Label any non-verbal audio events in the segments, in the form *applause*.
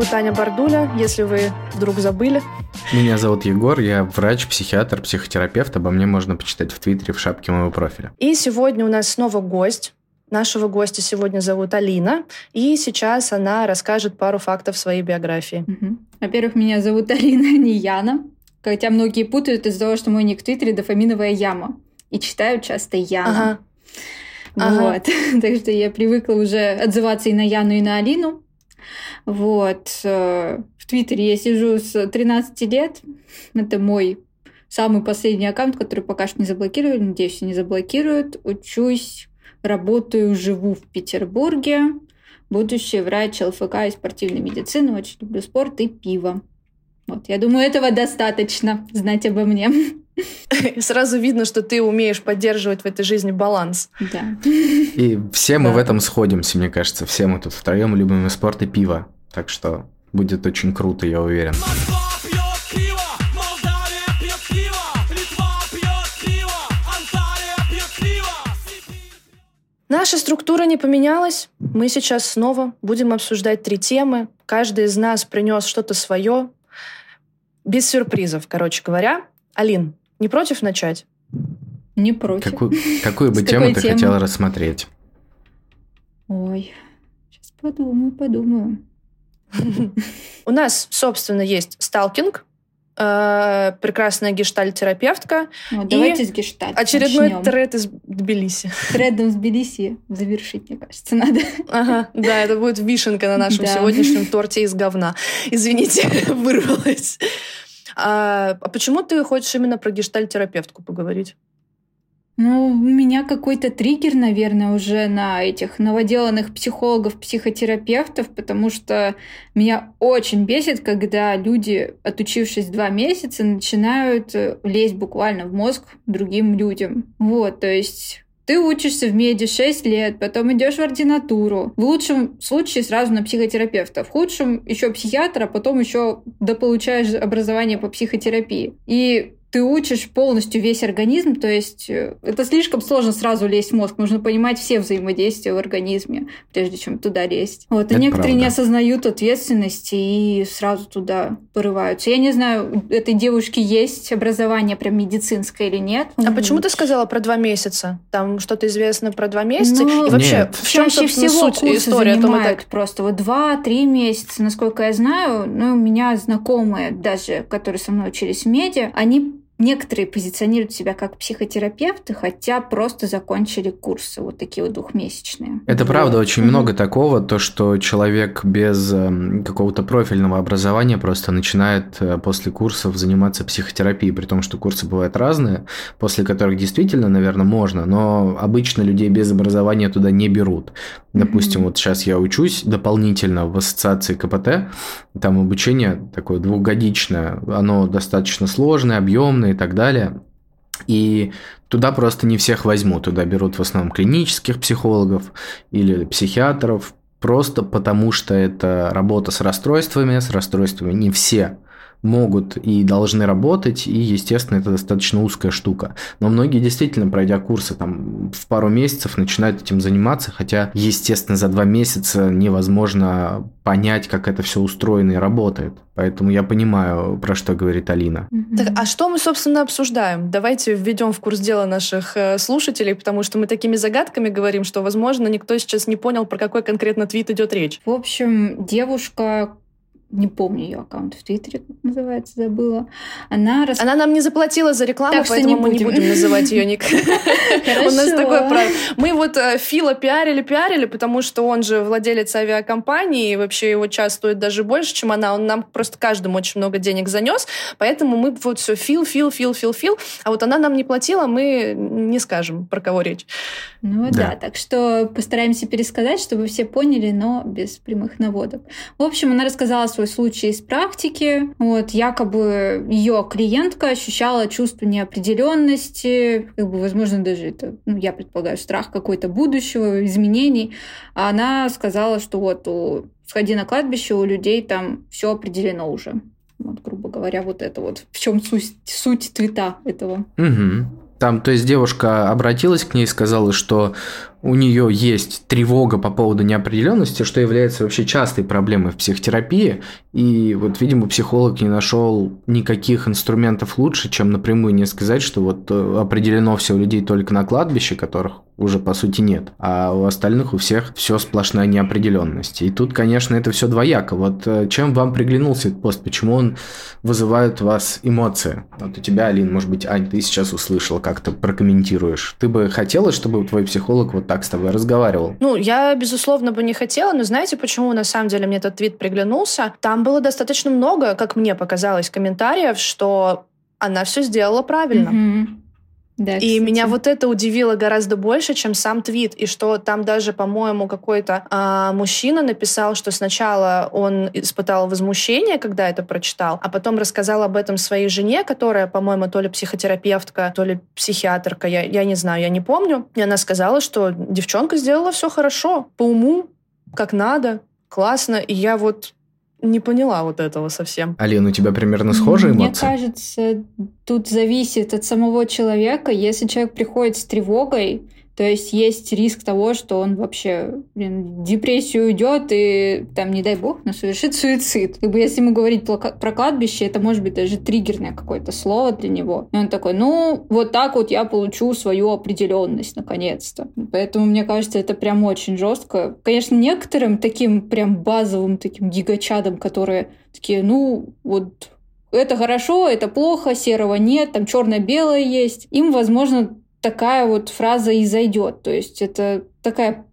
Зовут Аня Бардуля, если вы вдруг забыли. Меня зовут Егор, я врач, психиатр, психотерапевт. Обо мне можно почитать в Твиттере в шапке моего профиля. И сегодня у нас снова гость. Нашего гостя сегодня зовут Алина, и сейчас она расскажет пару фактов своей биографии. Угу. Во-первых, меня зовут Алина, *laughs* не Яна. Хотя многие путают из-за того, что мой ник в Твиттере дофаминовая яма. И читают часто Яна. Ага. Вот. Ага. *laughs* так что я привыкла уже отзываться и на Яну, и на Алину. Вот. Э, в Твиттере я сижу с 13 лет. Это мой самый последний аккаунт, который пока что не заблокировали. Надеюсь, не заблокируют. Учусь, работаю, живу в Петербурге. Будущий врач ЛФК и спортивной медицины. Очень люблю спорт и пиво. Вот, я думаю, этого достаточно знать обо мне. *laughs* Сразу видно, что ты умеешь поддерживать в этой жизни баланс. Да. И все мы да. в этом сходимся, мне кажется. Все мы тут втроем любим и спорт, и пиво. Так что будет очень круто, я уверен. Наша структура не поменялась. Мы сейчас снова будем обсуждать три темы. Каждый из нас принес что-то свое. Без сюрпризов, короче говоря. Алин, не против начать? Не против. Какую, *laughs* какую бы тему ты хотела рассмотреть? Ой, сейчас подумаю, подумаю. *laughs* У нас, собственно, есть сталкинг, э, прекрасная гештальтерапевтка. Ну, давайте с гештальт. Очередной начнем. тред из Тбилиси. Тредом из Тбилиси завершить, мне кажется, надо. Ага, да, это будет вишенка на нашем да. сегодняшнем торте из говна. Извините, *laughs* вырвалась. А, а почему ты хочешь именно про гештальтерапевтку поговорить? Ну, у меня какой-то триггер, наверное, уже на этих новоделанных психологов, психотерапевтов, потому что меня очень бесит, когда люди, отучившись два месяца, начинают э, лезть буквально в мозг другим людям. Вот, то есть ты учишься в меди 6 лет, потом идешь в ординатуру. В лучшем случае сразу на психотерапевта, в худшем еще психиатра, потом еще дополучаешь образование по психотерапии. И ты учишь полностью весь организм, то есть э, это слишком сложно сразу лезть в мозг, нужно понимать все взаимодействия в организме, прежде чем туда лезть. Вот, это некоторые правда. не осознают ответственности и сразу туда порываются. Я не знаю, у этой девушки есть образование прям медицинское или нет. А почему ты сказала про два месяца? Там что-то известно про два месяца? Ну, и вообще, нет. в чем, чаще всего суть истории? Занимают просто вот два-три месяца, насколько я знаю. Ну, у меня знакомые даже, которые со мной учились в меди, они Некоторые позиционируют себя как психотерапевты, хотя просто закончили курсы вот такие вот двухмесячные. Это вот. правда, очень mm-hmm. много такого, то, что человек без эм, какого-то профильного образования просто начинает э, после курсов заниматься психотерапией, при том, что курсы бывают разные, после которых действительно, наверное, можно, но обычно людей без образования туда не берут. Допустим, mm-hmm. вот сейчас я учусь дополнительно в ассоциации КПТ, там обучение такое двухгодичное, оно достаточно сложное, объемное, и так далее. И туда просто не всех возьмут. Туда берут в основном клинических психологов или психиатров, просто потому что это работа с расстройствами, с расстройствами не все могут и должны работать, и, естественно, это достаточно узкая штука. Но многие действительно, пройдя курсы там в пару месяцев, начинают этим заниматься, хотя, естественно, за два месяца невозможно понять, как это все устроено и работает. Поэтому я понимаю, про что говорит Алина. Так, а что мы, собственно, обсуждаем? Давайте введем в курс дела наших э, слушателей, потому что мы такими загадками говорим, что, возможно, никто сейчас не понял, про какой конкретно твит идет речь. В общем, девушка, не помню ее аккаунт в Твиттере, как называется, забыла. Она, рас... она нам не заплатила за рекламу, так поэтому не мы не будем называть ее ник. *laughs* У нас такое правило. Мы вот э, Фила пиарили, пиарили, потому что он же владелец авиакомпании, и вообще его час стоит даже больше, чем она. Он нам просто каждому очень много денег занес, поэтому мы вот все Фил, Фил, Фил, Фил, Фил. А вот она нам не платила, мы не скажем, про кого речь. Ну да, так что постараемся пересказать, чтобы все поняли, но без прямых наводок. В общем, она рассказала свой случай из практики. Вот, якобы ее клиентка ощущала чувство неопределенности, как бы, возможно, даже это, ну, я предполагаю, страх какой-то будущего, изменений. А она сказала, что вот у, сходи на кладбище, у людей там все определено уже. Вот, грубо говоря, вот это вот. В чем суть, суть твита этого. Угу. Там, то есть девушка обратилась к ней и сказала, что у нее есть тревога по поводу неопределенности, что является вообще частой проблемой в психотерапии. И вот, видимо, психолог не нашел никаких инструментов лучше, чем напрямую не сказать, что вот э, определено все у людей только на кладбище, которых уже по сути нет, а у остальных у всех все сплошная неопределенность. И тут, конечно, это все двояко. Вот э, чем вам приглянулся этот пост, почему он вызывает у вас эмоции? Вот у тебя, Алин, может быть, Ань, ты сейчас услышала, как то прокомментируешь. Ты бы хотела, чтобы твой психолог вот так с тобой разговаривал? Ну, я, безусловно, бы не хотела, но знаете, почему на самом деле мне этот твит приглянулся? Там было достаточно много, как мне показалось, комментариев, что она все сделала правильно. Mm-hmm. Да, и кстати. меня вот это удивило гораздо больше, чем сам твит. И что там даже, по-моему, какой-то а, мужчина написал, что сначала он испытал возмущение, когда это прочитал, а потом рассказал об этом своей жене, которая, по-моему, то ли психотерапевтка, то ли психиатрка, я, я не знаю, я не помню. И она сказала, что девчонка сделала все хорошо, по уму, как надо, классно. И я вот не поняла вот этого совсем. Алина, у тебя примерно схожие эмоции? Мне кажется, тут зависит от самого человека. Если человек приходит с тревогой, то есть есть риск того, что он вообще блин, депрессию уйдет и там, не дай бог, но совершит суицид. Как бы если ему говорить про кладбище, это может быть даже триггерное какое-то слово для него. И он такой, ну, вот так вот я получу свою определенность наконец-то. Поэтому, мне кажется, это прям очень жестко. Конечно, некоторым таким прям базовым таким гигачадам, которые такие, ну, вот это хорошо, это плохо, серого нет, там черно-белое есть. Им, возможно, такая вот фраза и зайдет. То есть это такая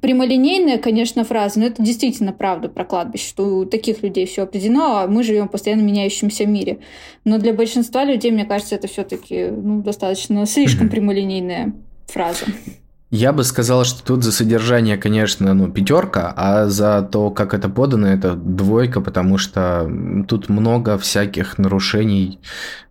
прямолинейная, конечно, фраза, но это действительно правда про кладбище, что у таких людей все определено, а мы живем в постоянно меняющемся мире. Но для большинства людей, мне кажется, это все-таки ну, достаточно *clears throat* слишком прямолинейная фраза. Я бы сказал, что тут за содержание, конечно, ну, пятерка, а за то, как это подано, это двойка, потому что тут много всяких нарушений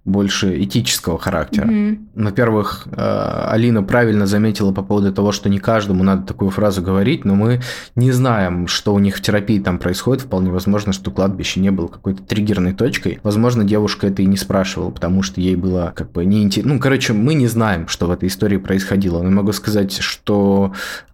больше этического характера. Mm-hmm. Во-первых, э, Алина правильно заметила по поводу того, что не каждому надо такую фразу говорить, но мы не знаем, что у них в терапии там происходит. Вполне возможно, что кладбище не было какой-то триггерной точкой. Возможно, девушка это и не спрашивала, потому что ей было как бы неинтересно. Ну, короче, мы не знаем, что в этой истории происходило. Но могу сказать, что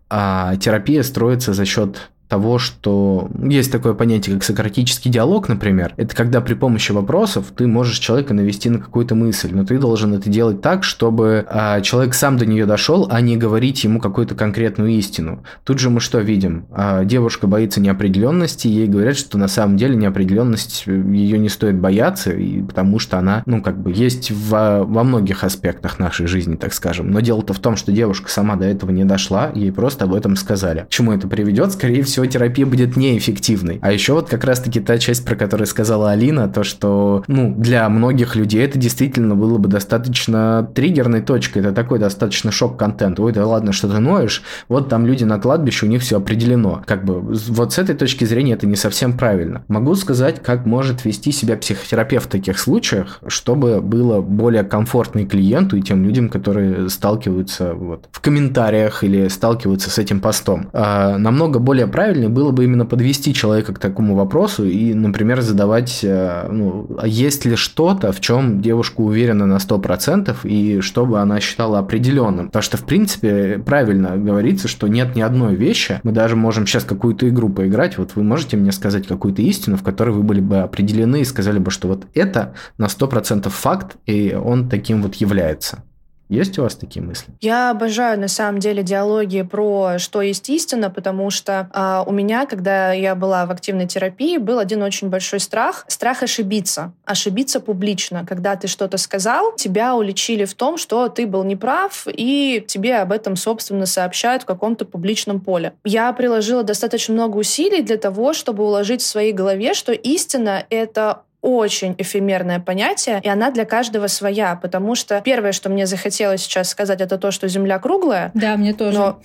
а, терапия строится за счет того, что есть такое понятие, как сократический диалог, например. Это когда при помощи вопросов ты можешь человека навести на какую-то мысль, но ты должен это делать так, чтобы а, человек сам до нее дошел, а не говорить ему какую-то конкретную истину. Тут же мы что видим? А, девушка боится неопределенности, ей говорят, что на самом деле неопределенность э, ее не стоит бояться, и потому что она, ну, как бы есть во, во многих аспектах нашей жизни, так скажем. Но дело-то в том, что девушка сама до этого не дошла, ей просто об этом сказали. К чему это приведет? Скорее всего, всего, терапия будет неэффективной. А еще вот как раз-таки та часть, про которую сказала Алина, то, что, ну, для многих людей это действительно было бы достаточно триггерной точкой. Это такой достаточно шок-контент. Ой, да ладно, что ты ноешь? Вот там люди на кладбище, у них все определено. Как бы вот с этой точки зрения это не совсем правильно. Могу сказать, как может вести себя психотерапевт в таких случаях, чтобы было более комфортно и клиенту, и тем людям, которые сталкиваются вот, в комментариях или сталкиваются с этим постом. А, намного более правильно правильнее было бы именно подвести человека к такому вопросу и, например, задавать, э, ну, а есть ли что-то, в чем девушка уверена на 100% и чтобы она считала определенным. Потому что, в принципе, правильно говорится, что нет ни одной вещи. Мы даже можем сейчас какую-то игру поиграть. Вот вы можете мне сказать какую-то истину, в которой вы были бы определены и сказали бы, что вот это на 100% факт, и он таким вот является. Есть у вас такие мысли? Я обожаю, на самом деле, диалоги про что есть истина, потому что э, у меня, когда я была в активной терапии, был один очень большой страх. Страх ошибиться. Ошибиться публично. Когда ты что-то сказал, тебя уличили в том, что ты был неправ, и тебе об этом, собственно, сообщают в каком-то публичном поле. Я приложила достаточно много усилий для того, чтобы уложить в своей голове, что истина — это очень эфемерное понятие, и она для каждого своя, потому что первое, что мне захотелось сейчас сказать, это то, что Земля круглая. Да, мне тоже. Но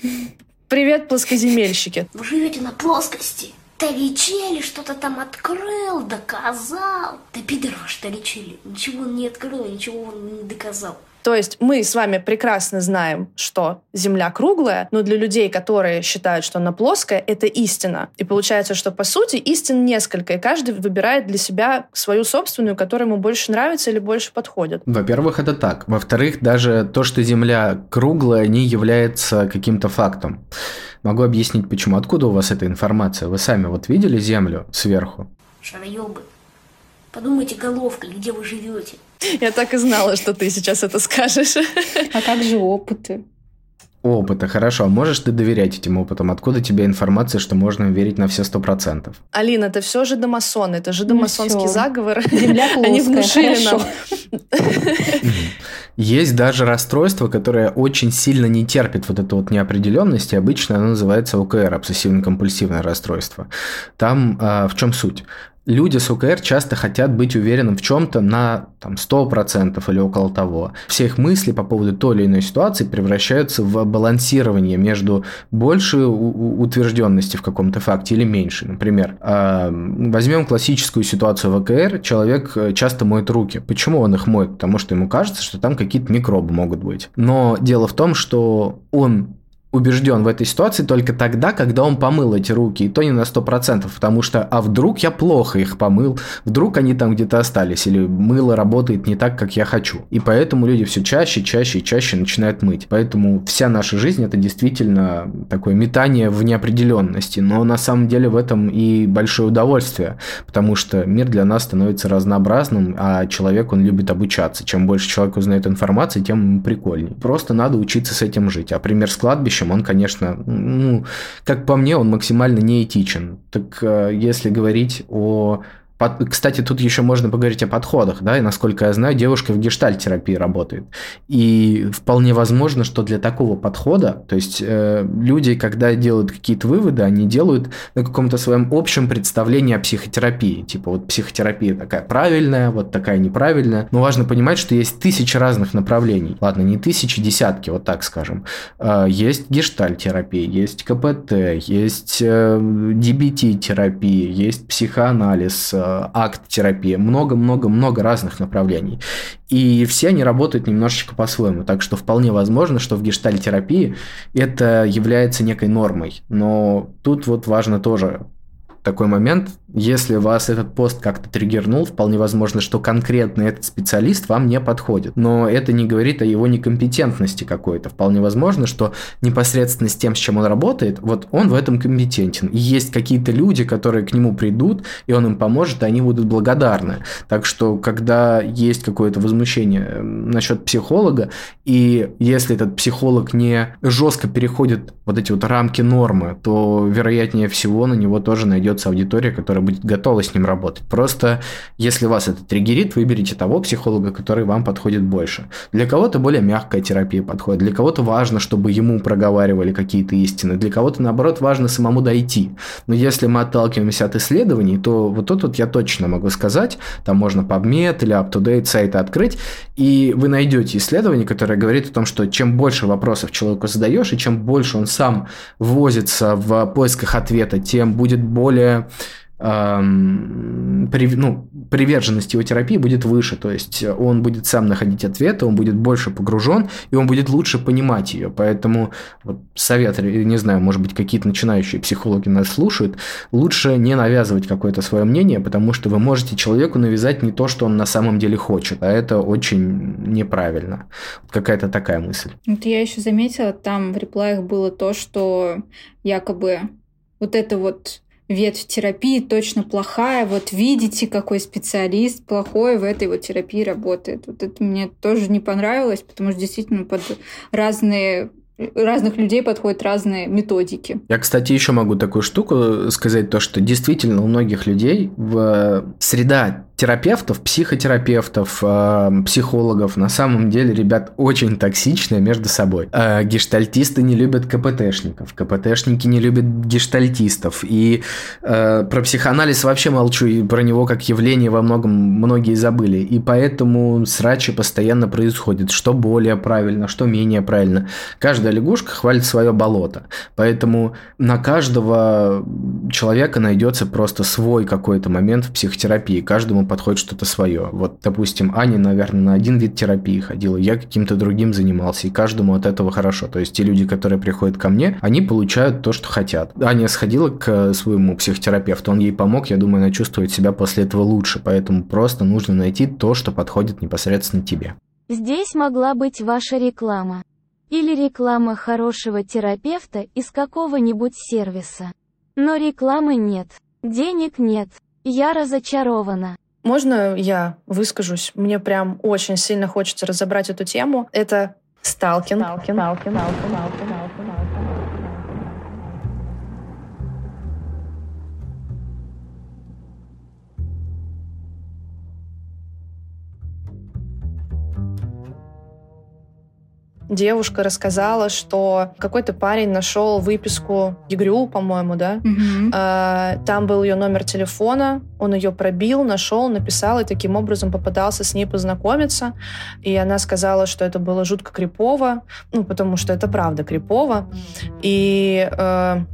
привет, плоскоземельщики. Вы живете на плоскости. Торричелли что-то там открыл, доказал. Да пидор ваш Торричелли. Ничего он не открыл, ничего он не доказал. То есть мы с вами прекрасно знаем, что Земля круглая, но для людей, которые считают, что она плоская, это истина. И получается, что по сути истин несколько, и каждый выбирает для себя свою собственную, которая ему больше нравится или больше подходит. Во-первых, это так. Во-вторых, даже то, что Земля круглая, не является каким-то фактом. Могу объяснить, почему. Откуда у вас эта информация? Вы сами вот видели Землю сверху? Шароебы, подумайте головкой, где вы живете. Я так и знала, что ты сейчас это скажешь. А как же опыты? Опыта, хорошо. А можешь ты доверять этим опытам? Откуда тебе информация, что можно верить на все сто процентов? Алина, это все же домасоны, это же домасонский Ну заговор. Земля *laughs* плоская, Они внушили хорошо. нам. Есть даже расстройство, которое очень сильно не терпит вот эту вот неопределенность, и обычно оно называется ОКР, обсессивно-компульсивное расстройство. Там а, в чем суть? Люди с ОКР часто хотят быть уверенным в чем-то на там, 100% или около того. Все их мысли по поводу той или иной ситуации превращаются в балансирование между у- утвержденности в каком-то факте или меньшей. Например, возьмем классическую ситуацию в ОКР. Человек э, часто моет руки. Почему он их моет? Потому что ему кажется, что там какие-то микробы могут быть. Но дело в том, что он убежден в этой ситуации только тогда, когда он помыл эти руки, и то не на 100%, потому что, а вдруг я плохо их помыл, вдруг они там где-то остались, или мыло работает не так, как я хочу. И поэтому люди все чаще, чаще и чаще начинают мыть. Поэтому вся наша жизнь это действительно такое метание в неопределенности, но на самом деле в этом и большое удовольствие, потому что мир для нас становится разнообразным, а человек, он любит обучаться. Чем больше человек узнает информации, тем прикольнее. Просто надо учиться с этим жить. А пример с кладбищем, он, конечно, ну, как по мне, он максимально неэтичен. Так э, если говорить о Кстати, тут еще можно поговорить о подходах, да, и насколько я знаю, девушка в гештальт-терапии работает. И вполне возможно, что для такого подхода, то есть э, люди, когда делают какие-то выводы, они делают на каком-то своем общем представлении о психотерапии. Типа вот психотерапия такая правильная, вот такая неправильная. Но важно понимать, что есть тысячи разных направлений. Ладно, не тысячи, десятки, вот так скажем. Э, Есть гештальт-терапия, есть КПТ, есть э, DBT-терапия, есть психоанализ, э, акт-терапия. Много-много-много разных направлений. И все они работают немножечко по-своему. Так что вполне возможно, что в гештальт-терапии это является некой нормой. Но тут вот важно тоже такой момент, если вас этот пост как-то триггернул, вполне возможно, что конкретно этот специалист вам не подходит. Но это не говорит о его некомпетентности какой-то. Вполне возможно, что непосредственно с тем, с чем он работает, вот он в этом компетентен. И есть какие-то люди, которые к нему придут, и он им поможет, и они будут благодарны. Так что, когда есть какое-то возмущение э, насчет психолога, и если этот психолог не жестко переходит вот эти вот рамки нормы, то, вероятнее всего, на него тоже найдется аудитория, которая будет готова с ним работать. Просто, если вас это триггерит, выберите того психолога, который вам подходит больше. Для кого-то более мягкая терапия подходит, для кого-то важно, чтобы ему проговаривали какие-то истины, для кого-то, наоборот, важно самому дойти. Но если мы отталкиваемся от исследований, то вот тут вот я точно могу сказать, там можно PubMed или UpToDate сайты открыть, и вы найдете исследование, которое говорит о том, что чем больше вопросов человеку задаешь, и чем больше он сам возится в поисках ответа, тем будет более при- ну, приверженность его терапии будет выше, то есть он будет сам находить ответы, он будет больше погружен, и он будет лучше понимать ее. Поэтому вот совет, не знаю, может быть, какие-то начинающие психологи нас слушают, лучше не навязывать какое-то свое мнение, потому что вы можете человеку навязать не то, что он на самом деле хочет, а это очень неправильно. Какая-то такая мысль. Вот я еще заметила, там в реплаях было то, что якобы вот это вот ветвь терапии точно плохая. Вот видите, какой специалист плохой в этой вот терапии работает. Вот это мне тоже не понравилось, потому что действительно под разные разных людей подходят разные методики. Я, кстати, еще могу такую штуку сказать, то, что действительно у многих людей в среда терапевтов, психотерапевтов, э, психологов на самом деле, ребят, очень токсичные между собой. Э, гештальтисты не любят КПТшников, КПТшники не любят гештальтистов. И э, про психоанализ вообще молчу, и про него как явление во многом многие забыли. И поэтому срачи постоянно происходят, что более правильно, что менее правильно. Каждая лягушка хвалит свое болото. Поэтому на каждого человека найдется просто свой какой-то момент в психотерапии. Каждому подходит что-то свое. Вот, допустим, Аня, наверное, на один вид терапии ходила, я каким-то другим занимался, и каждому от этого хорошо. То есть те люди, которые приходят ко мне, они получают то, что хотят. Аня сходила к своему психотерапевту, он ей помог, я думаю, она чувствует себя после этого лучше, поэтому просто нужно найти то, что подходит непосредственно тебе. Здесь могла быть ваша реклама. Или реклама хорошего терапевта из какого-нибудь сервиса. Но рекламы нет. Денег нет. Я разочарована. Можно я выскажусь? Мне прям очень сильно хочется разобрать эту тему. Это сталкинг. Сталкинг. Сталкинг. Сталкинг. Сталкинг. Девушка рассказала, что какой-то парень нашел выписку ЕГРЮ, по-моему, да? Угу. А, там был ее номер телефона, он ее пробил, нашел, написал и таким образом попытался с ней познакомиться. И она сказала, что это было жутко крипово, ну, потому что это правда крипово. И э,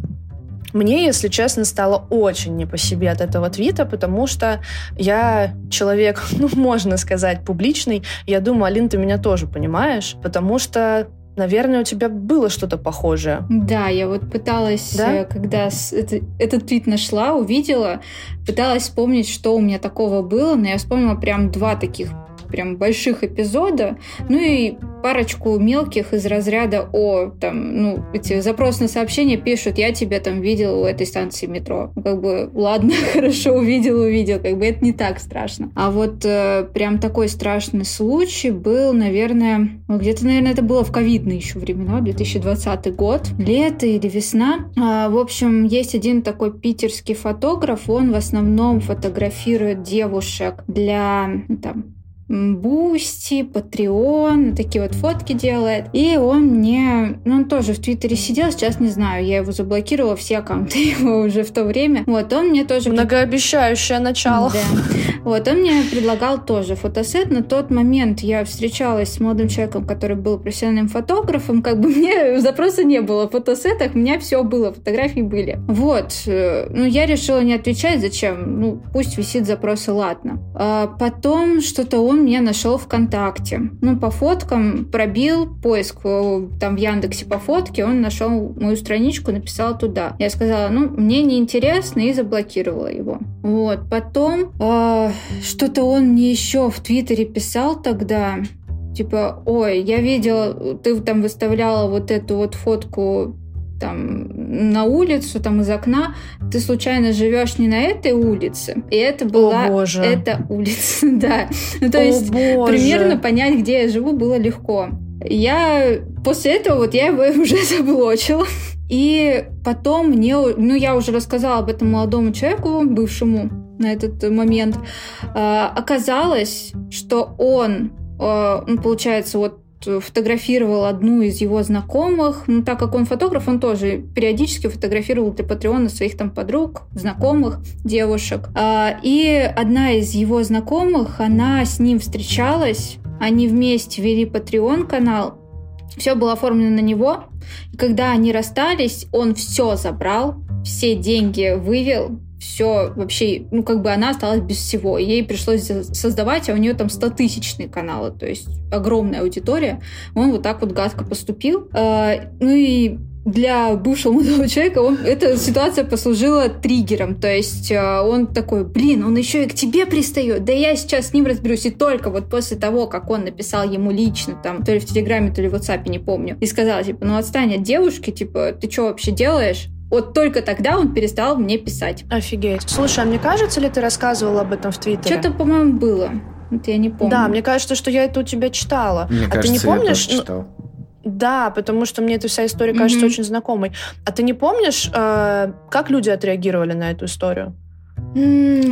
мне, если честно, стало очень не по себе от этого твита, потому что я человек, *laughs* ну, можно сказать, публичный. Я думаю, Алин, ты меня тоже понимаешь, потому что Наверное, у тебя было что-то похожее. Да, я вот пыталась, да? Э, когда это, этот твит нашла, увидела, пыталась вспомнить, что у меня такого было, но я вспомнила прям два таких прям больших эпизода, ну и парочку мелких из разряда «О, там, ну, эти запросные сообщения пишут, я тебя там видел у этой станции метро». Как бы, ладно, *laughs* хорошо, увидел, увидел, как бы это не так страшно. А вот э, прям такой страшный случай был, наверное, ну, где-то, наверное, это было в ковидные еще времена, 2020 год, лето или весна. А, в общем, есть один такой питерский фотограф, он в основном фотографирует девушек для там, Boosty, Patreon, такие вот фотки делает. И он мне, ну он тоже в Твиттере сидел, сейчас не знаю, я его заблокировала, все аккаунты *laughs* его уже в то время. Вот, он мне тоже... Многообещающее начало. Да. Вот, он мне предлагал тоже фотосет. На тот момент я встречалась с молодым человеком, который был профессиональным фотографом, как бы *laughs* мне запроса не было в фотосетах, у меня все было, фотографии были. Вот, э, ну я решила не отвечать, зачем? Ну, пусть висит запрос, и ладно. А потом что-то он он меня нашел ВКонтакте. Ну, по фоткам пробил поиск э, там в Яндексе по фотке, он нашел мою страничку, написал туда. Я сказала, ну, мне неинтересно, и заблокировала его. Вот, потом э, что-то он мне еще в Твиттере писал тогда, типа, ой, я видела, ты там выставляла вот эту вот фотку там на улицу, там из окна, ты случайно живешь не на этой улице, и это была О, боже. эта улица, *laughs* да. Ну, то О, есть боже. примерно понять, где я живу, было легко. Я после этого вот я его *laughs* уже заблочила. И потом мне, ну я уже рассказала об этом молодому человеку, бывшему на этот момент, а, оказалось, что он, а, ну, получается, вот фотографировал одну из его знакомых. Ну, так как он фотограф, он тоже периодически фотографировал для Патреона своих там подруг, знакомых, девушек. А, и одна из его знакомых, она с ним встречалась, они вместе вели Patreon канал, все было оформлено на него. И когда они расстались, он все забрал, все деньги вывел, все вообще, ну, как бы она осталась без всего. Ей пришлось создавать, а у нее там 100-тысячные каналы, то есть огромная аудитория. Он вот так вот гадко поступил. А, ну и для бывшего *laughs* молодого человека он, эта ситуация послужила триггером. То есть э, он такой, блин, он еще и к тебе пристает. Да я сейчас с ним разберусь. И только вот после того, как он написал ему лично, там, то ли в Телеграме, то ли в WhatsApp, не помню, и сказал, типа, ну отстань от девушки, типа, ты что вообще делаешь? Вот только тогда он перестал мне писать. Офигеть. Слушай, а мне кажется ли ты рассказывала об этом в Твиттере? Что-то, по-моему, было. Это я не помню. Да, мне кажется, что я это у тебя читала. Мне а кажется, ты не помнишь? Я тоже читал. Да, потому что мне эта вся история кажется mm-hmm. очень знакомой. А ты не помнишь, э, как люди отреагировали на эту историю?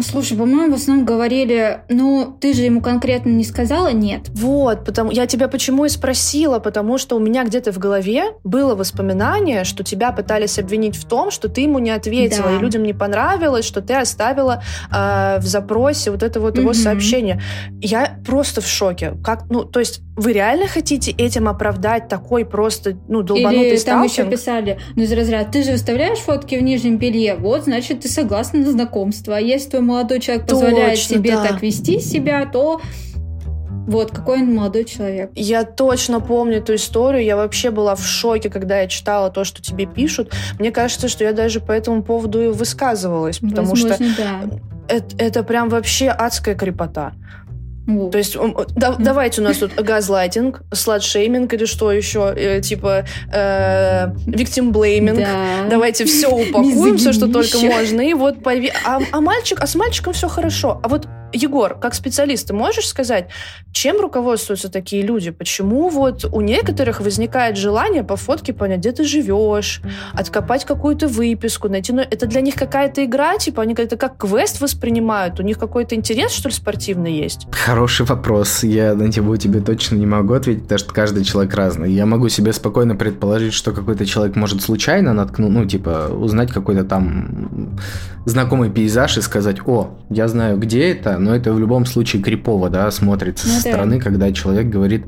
Слушай, по-моему, в основном говорили, ну, ты же ему конкретно не сказала нет. Вот, потому я тебя почему и спросила, потому что у меня где-то в голове было воспоминание, что тебя пытались обвинить в том, что ты ему не ответила, да. и людям не понравилось, что ты оставила э, в запросе вот это вот его сообщение. Я просто в шоке. Как, ну, то есть вы реально хотите этим оправдать такой просто, ну, долбанутый Или там еще писали, ну, из разряда, ты же выставляешь фотки в нижнем белье, вот, значит, ты согласна на знакомство. А если твой молодой человек позволяет Точно, себе да. так вести себя, то вот, какой он молодой человек. Я точно помню эту историю. Я вообще была в шоке, когда я читала то, что тебе пишут. Мне кажется, что я даже по этому поводу и высказывалась, потому Возможно, что да. это, это прям вообще адская крепота. Вот. То есть да, давайте у нас тут газлайтинг, сладшейминг или что еще, э, типа э, victim blaming. Да. Давайте все *laughs* упакуем, все, что только можно. И вот а, а мальчик, а с мальчиком все хорошо. А вот Егор, как специалист, ты можешь сказать, чем руководствуются такие люди? Почему вот у некоторых возникает желание по фотке понять, где ты живешь, откопать какую-то выписку, найти... Ну, это для них какая-то игра, типа они это как квест воспринимают? У них какой-то интерес, что ли, спортивный есть? Хороший вопрос. Я на него тебе точно не могу ответить, потому что каждый человек разный. Я могу себе спокойно предположить, что какой-то человек может случайно наткнуть, ну, типа, узнать какой-то там знакомый пейзаж и сказать, о, я знаю, где это, но это в любом случае крипово, да, смотрится ну, со да. стороны, когда человек говорит,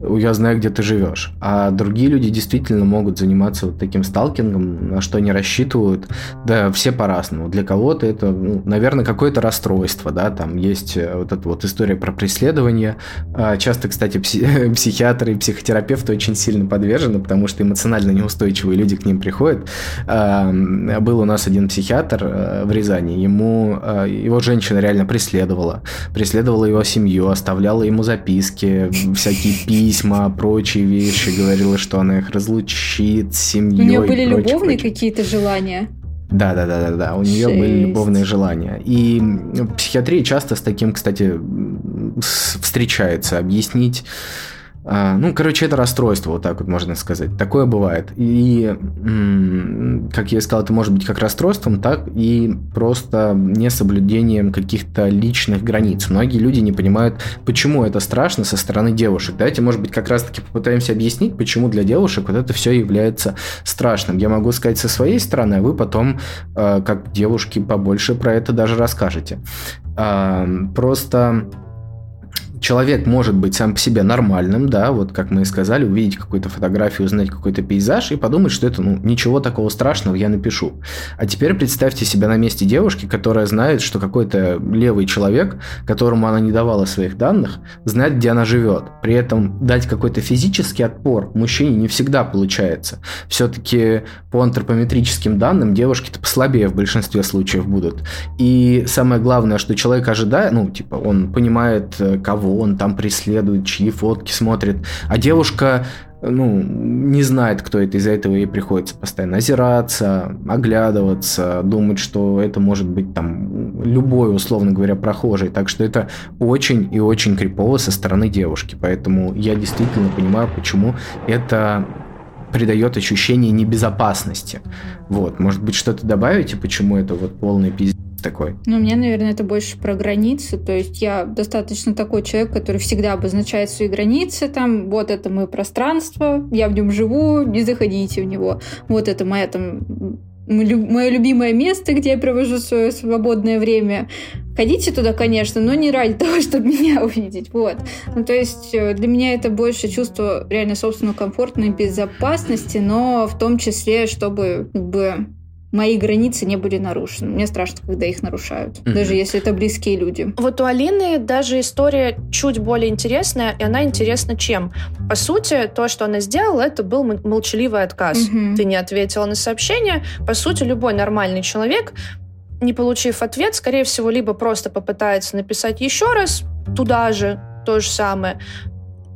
я знаю, где ты живешь. А другие люди действительно могут заниматься вот таким сталкингом, на что они рассчитывают. Да, все по-разному. Для кого-то это, ну, наверное, какое-то расстройство, да, там есть э, вот эта вот история про преследование. А, часто, кстати, пси- *laughs* психиатры и психотерапевты очень сильно подвержены, потому что эмоционально неустойчивые люди к ним приходят. Был у нас один психиатр э, в Рязани, ему э, его женщина реально преследовала преследовала. Преследовала его семью, оставляла ему записки, всякие *laughs* письма, прочие вещи, говорила, что она их разлучит с семьей. У нее были любовные какие-то желания? Да, да, да, да, да. У нее Жесть. были любовные желания. И в психиатрии часто с таким, кстати, встречается объяснить ну, короче, это расстройство, вот так вот можно сказать. Такое бывает. И, как я сказал, это может быть как расстройством, так и просто несоблюдением каких-то личных границ. Многие люди не понимают, почему это страшно со стороны девушек. Давайте, может быть, как раз-таки попытаемся объяснить, почему для девушек вот это все является страшным. Я могу сказать со своей стороны, а вы потом, а, как девушки, побольше про это даже расскажете. А, просто человек может быть сам по себе нормальным, да, вот как мы и сказали, увидеть какую-то фотографию, узнать какой-то пейзаж и подумать, что это, ну, ничего такого страшного, я напишу. А теперь представьте себя на месте девушки, которая знает, что какой-то левый человек, которому она не давала своих данных, знает, где она живет. При этом дать какой-то физический отпор мужчине не всегда получается. Все-таки по антропометрическим данным девушки-то послабее в большинстве случаев будут. И самое главное, что человек ожидает, ну, типа, он понимает, э, кого кого он там преследует, чьи фотки смотрит. А девушка ну, не знает, кто это, из-за этого ей приходится постоянно озираться, оглядываться, думать, что это может быть там любой, условно говоря, прохожий. Так что это очень и очень крипово со стороны девушки. Поэтому я действительно понимаю, почему это придает ощущение небезопасности. Вот, может быть, что-то добавите, почему это вот полный пиздец такой? Ну, мне, наверное, это больше про границы. То есть я достаточно такой человек, который всегда обозначает свои границы. Там, вот это мое пространство, я в нем живу, не заходите в него. Вот это моя там мое любимое место, где я провожу свое свободное время. Ходите туда, конечно, но не ради *laughs* того, чтобы меня увидеть. Вот. Ну, то есть э, для меня это больше чувство реально собственного комфортной безопасности, но в том числе, чтобы как бы мои границы не были нарушены. Мне страшно, когда их нарушают, mm-hmm. даже если это близкие люди. Вот у Алины даже история чуть более интересная, и она интересна чем? По сути, то, что она сделала, это был молчаливый отказ. Mm-hmm. Ты не ответила на сообщение. По сути, любой нормальный человек не получив ответ, скорее всего, либо просто попытается написать еще раз туда же то же самое,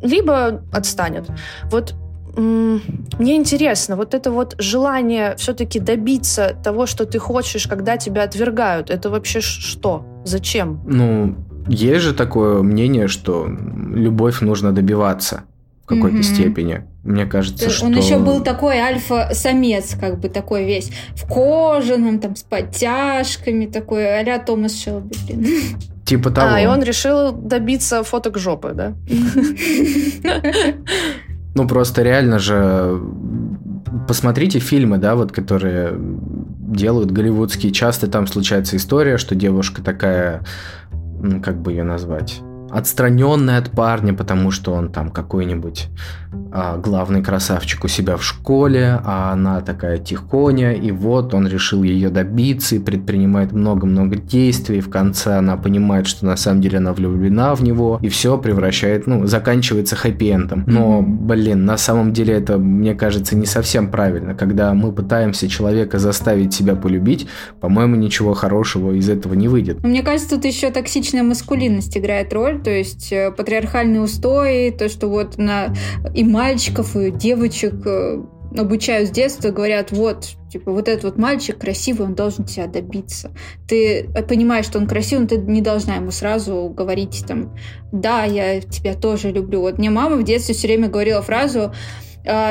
либо отстанет. Вот мне интересно, вот это вот желание все-таки добиться того, что ты хочешь, когда тебя отвергают, это вообще что? Зачем? Ну, есть же такое мнение, что любовь нужно добиваться в какой-то mm-hmm. степени. Мне кажется, Он что... Он еще был такой альфа-самец, как бы такой весь в кожаном, там, с подтяжками, такой а-ля Томас Шелби, блин. Типа того. А, и он решил добиться фоток жопы, да? *laughs* Ну, просто реально же посмотрите фильмы, да, вот которые делают голливудские. Часто там случается история, что девушка такая, как бы ее назвать, отстраненный от парня, потому что он там какой-нибудь а, главный красавчик у себя в школе, а она такая тихоня, и вот он решил ее добиться и предпринимает много-много действий. В конце она понимает, что на самом деле она влюблена в него, и все превращает, ну, заканчивается хэппи-эндом. Но, блин, на самом деле это, мне кажется, не совсем правильно. Когда мы пытаемся человека заставить себя полюбить, по-моему, ничего хорошего из этого не выйдет. Мне кажется, тут еще токсичная маскулинность играет роль, то есть э, патриархальные устои, то, что вот на и мальчиков, и девочек э, обучают с детства, говорят, вот, типа, вот этот вот мальчик красивый, он должен тебя добиться. Ты понимаешь, что он красивый, но ты не должна ему сразу говорить, там, да, я тебя тоже люблю. Вот мне мама в детстве все время говорила фразу,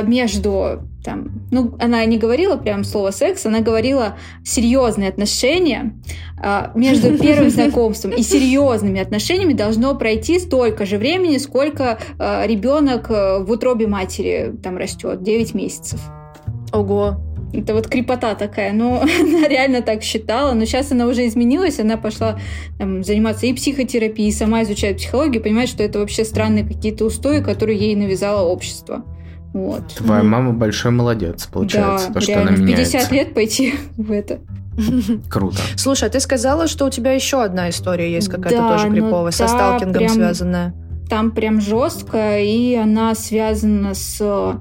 между там, ну, она не говорила прям слово секс, она говорила серьезные отношения а, между *laughs* первым знакомством и серьезными отношениями должно пройти столько же времени, сколько а, ребенок э, в утробе матери там растет, 9 месяцев. Ого. Это вот крепота такая. Но *laughs* она реально так считала. Но сейчас она уже изменилась. Она пошла там, заниматься и психотерапией, и сама изучает психологию, понимает, что это вообще странные какие-то устои, которые ей навязало общество. Вот. Твоя ну, мама большой молодец, получается, да, то, что реально, она меняется. 50 лет пойти *laughs* в это. Круто. Слушай, а ты сказала, что у тебя еще одна история есть какая-то да, тоже криповая, ну, со сталкингом прям, связанная. Там прям жестко, и она связана с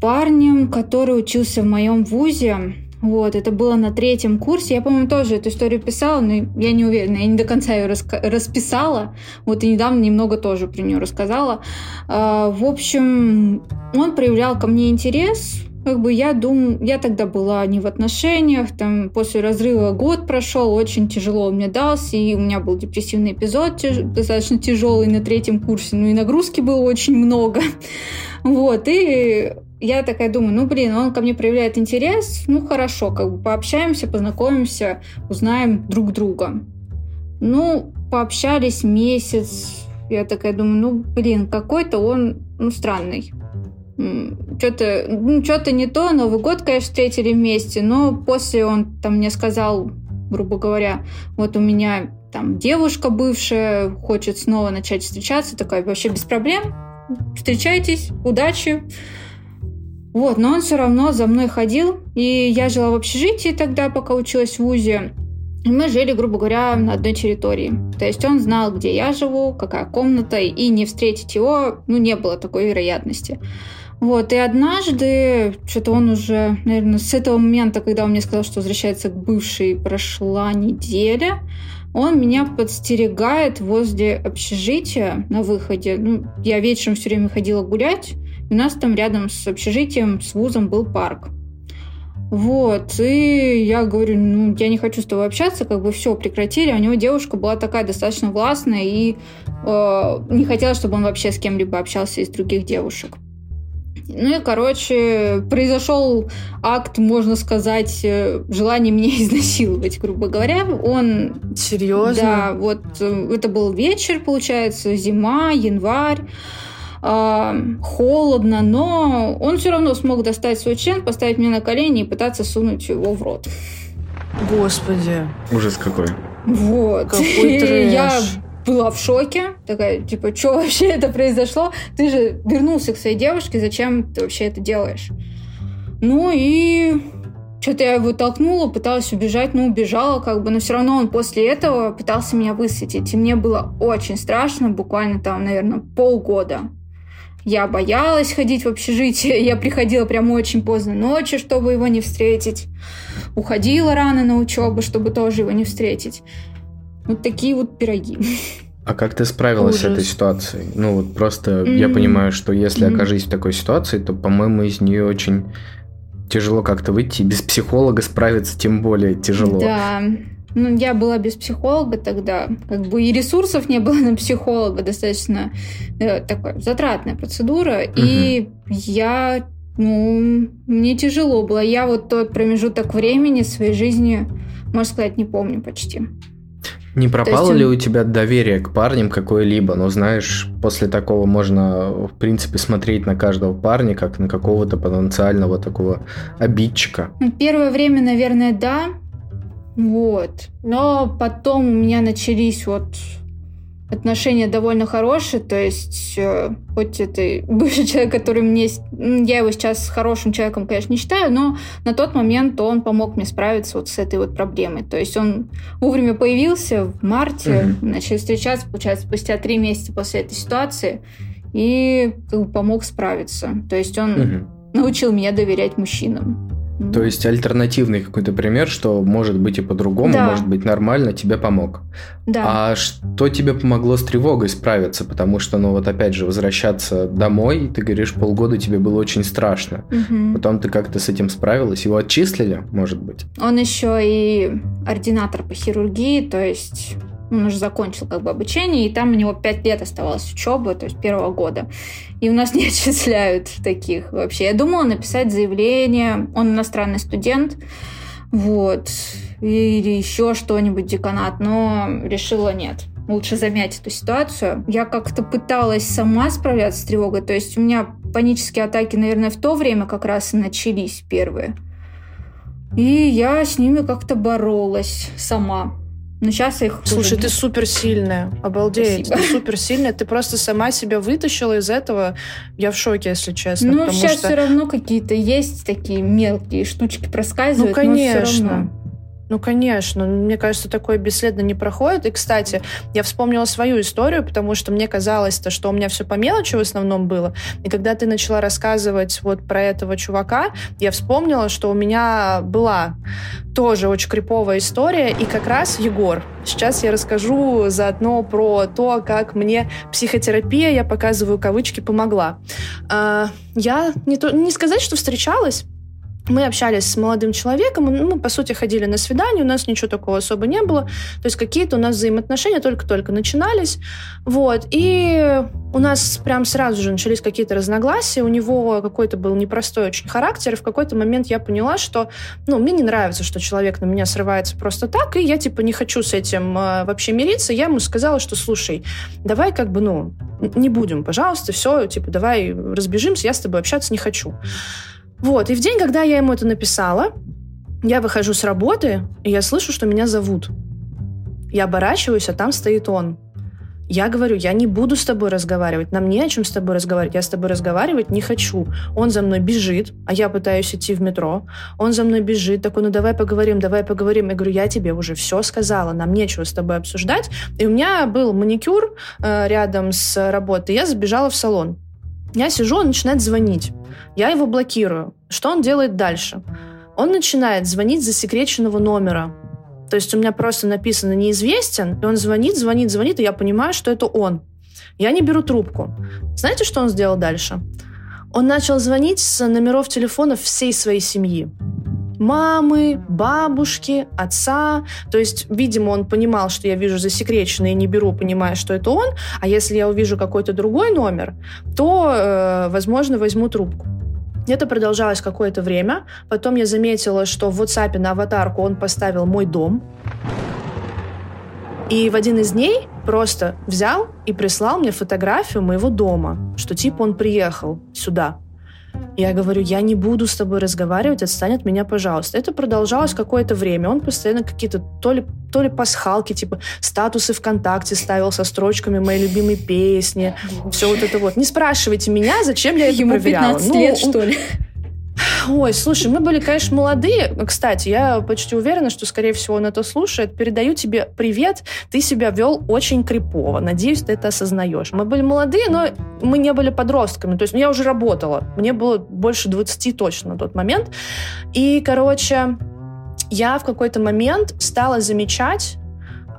парнем, который учился в моем вузе. Вот, это было на третьем курсе. Я, по-моему, тоже эту историю писала, но я не уверена, я не до конца ее расписала. Вот и недавно немного тоже про нее рассказала. А, в общем, он проявлял ко мне интерес, как бы я думаю, я тогда была не в отношениях, там после разрыва год прошел, очень тяжело мне дался, и у меня был депрессивный эпизод тяж, достаточно тяжелый на третьем курсе, ну и нагрузки было очень много. *laughs* Вот, и я такая думаю, ну, блин, он ко мне проявляет интерес, ну, хорошо, как бы пообщаемся, познакомимся, узнаем друг друга. Ну, пообщались месяц, я такая думаю, ну, блин, какой-то он, ну, странный. Что-то ну, что не то, Новый год, конечно, встретили вместе, но после он там мне сказал, грубо говоря, вот у меня там девушка бывшая, хочет снова начать встречаться, такая вообще без проблем, встречайтесь, удачи. Вот, но он все равно за мной ходил, и я жила в общежитии тогда, пока училась в ВУЗе. Мы жили, грубо говоря, на одной территории. То есть он знал, где я живу, какая комната, и не встретить его, ну, не было такой вероятности. Вот, и однажды, что-то он уже, наверное, с этого момента, когда он мне сказал, что возвращается к бывшей, прошла неделя, он меня подстерегает возле общежития на выходе. Ну, я вечером все время ходила гулять, у нас там рядом с общежитием, с вузом был парк. Вот, и я говорю, ну, я не хочу с тобой общаться, как бы все, прекратили. А у него девушка была такая достаточно властная и э, не хотела, чтобы он вообще с кем-либо общался из других девушек. Ну и, короче, произошел акт, можно сказать, э, желания меня *laughs* изнасиловать, грубо говоря. Он... Серьезно? Да, вот э, это был вечер, получается, зима, январь холодно, но он все равно смог достать свой член, поставить мне на колени и пытаться сунуть его в рот. Господи. Ужас какой. Вот. Какой *laughs* трэш. Я была в шоке, такая, типа, что вообще это произошло? Ты же вернулся к своей девушке, зачем ты вообще это делаешь? Ну и что-то я его толкнула, пыталась убежать, ну, убежала как бы, но все равно он после этого пытался меня высветить. И мне было очень страшно, буквально там, наверное, полгода. Я боялась ходить в общежитие. Я приходила прямо очень поздно ночью, чтобы его не встретить. Уходила рано на учебу, чтобы тоже его не встретить. Вот такие вот пироги. А как ты справилась Ужас. с этой ситуацией? Ну вот просто mm-hmm. я понимаю, что если mm-hmm. окажись в такой ситуации, то, по-моему, из нее очень тяжело как-то выйти. Без психолога справиться тем более тяжело. Да. Ну, я была без психолога тогда, как бы и ресурсов не было *laughs* на психолога, достаточно э, такая затратная процедура, угу. и я, ну, мне тяжело было. Я вот тот промежуток времени своей жизни, можно сказать, не помню почти. Не пропало есть... ли у тебя доверие к парням какое-либо? Ну, знаешь, после такого можно, в принципе, смотреть на каждого парня как на какого-то потенциального такого обидчика. Первое время, наверное, да. Вот. Но потом у меня начались вот отношения довольно хорошие, то есть э, хоть это *laughs* бывший человек, который мне... Я его сейчас хорошим человеком, конечно, не считаю, но на тот момент он помог мне справиться вот с этой вот проблемой. То есть он вовремя появился в марте, mm-hmm. начали встречаться, получается, спустя три месяца после этой ситуации, и помог справиться. То есть он mm-hmm. научил меня доверять мужчинам. То есть альтернативный какой-то пример, что может быть и по-другому, да. может быть нормально, тебе помог. Да. А что тебе помогло с тревогой справиться? Потому что, ну вот опять же, возвращаться домой, ты говоришь, полгода тебе было очень страшно. Угу. Потом ты как-то с этим справилась. Его отчислили, может быть? Он еще и ординатор по хирургии, то есть он уже закончил как бы обучение, и там у него пять лет оставалось учебы, то есть первого года. И у нас не *laughs* отчисляют таких вообще. Я думала написать заявление, он иностранный студент, вот, или еще что-нибудь, деканат, но решила нет. Лучше замять эту ситуацию. Я как-то пыталась сама справляться с тревогой, то есть у меня панические атаки, наверное, в то время как раз и начались первые. И я с ними как-то боролась сама. Но сейчас их Слушай, ты супер сильная. Обалдеть. Спасибо. Ты супер сильная. Ты просто сама себя вытащила из этого. Я в шоке, если честно. Ну, сейчас что... все равно какие-то есть такие мелкие штучки проскальзывают. Ну, конечно. Ну, конечно. Мне кажется, такое бесследно не проходит. И, кстати, я вспомнила свою историю, потому что мне казалось-то, что у меня все по мелочи в основном было. И когда ты начала рассказывать вот про этого чувака, я вспомнила, что у меня была тоже очень криповая история. И как раз Егор. Сейчас я расскажу заодно про то, как мне психотерапия, я показываю кавычки, помогла. А, я не, то, не сказать, что встречалась, мы общались с молодым человеком, мы, по сути, ходили на свидание, у нас ничего такого особо не было. То есть какие-то у нас взаимоотношения только-только начинались. Вот. И у нас прям сразу же начались какие-то разногласия. У него какой-то был непростой очень характер. И в какой-то момент я поняла, что ну, мне не нравится, что человек на меня срывается просто так, и я, типа, не хочу с этим э, вообще мириться. Я ему сказала, что, слушай, давай как бы, ну, не будем, пожалуйста, все, типа, давай разбежимся, я с тобой общаться не хочу. Вот, и в день, когда я ему это написала, я выхожу с работы, и я слышу, что меня зовут. Я оборачиваюсь, а там стоит он. Я говорю, я не буду с тобой разговаривать, нам не о чем с тобой разговаривать, я с тобой разговаривать не хочу. Он за мной бежит, а я пытаюсь идти в метро. Он за мной бежит, такой, ну давай поговорим, давай поговорим. Я говорю, я тебе уже все сказала, нам нечего с тобой обсуждать. И у меня был маникюр э, рядом с работой, я забежала в салон. Я сижу, он начинает звонить. Я его блокирую. Что он делает дальше? Он начинает звонить за секреченного номера. То есть у меня просто написано «неизвестен», и он звонит, звонит, звонит, и я понимаю, что это он. Я не беру трубку. Знаете, что он сделал дальше? Он начал звонить с номеров телефонов всей своей семьи мамы, бабушки, отца. То есть, видимо, он понимал, что я вижу засекреченный и не беру, понимая, что это он. А если я увижу какой-то другой номер, то, э, возможно, возьму трубку. Это продолжалось какое-то время. Потом я заметила, что в WhatsApp на аватарку он поставил мой дом. И в один из дней просто взял и прислал мне фотографию моего дома, что типа он приехал сюда. Я говорю, я не буду с тобой разговаривать, отстань от меня, пожалуйста. Это продолжалось какое-то время. Он постоянно какие-то то ли, то ли пасхалки, типа статусы ВКонтакте ставил со строчками моей любимой песни. Все вот это вот. Не спрашивайте меня, зачем я это Ему проверяла. 15 ну, лет, что ли? Ой, слушай, мы были, конечно, молодые. Кстати, я почти уверена, что, скорее всего, он это слушает. Передаю тебе привет. Ты себя вел очень крипово. Надеюсь, ты это осознаешь. Мы были молодые, но мы не были подростками. То есть я уже работала. Мне было больше 20 точно на тот момент. И, короче, я в какой-то момент стала замечать,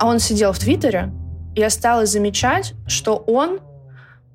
а он сидел в Твиттере, я стала замечать, что он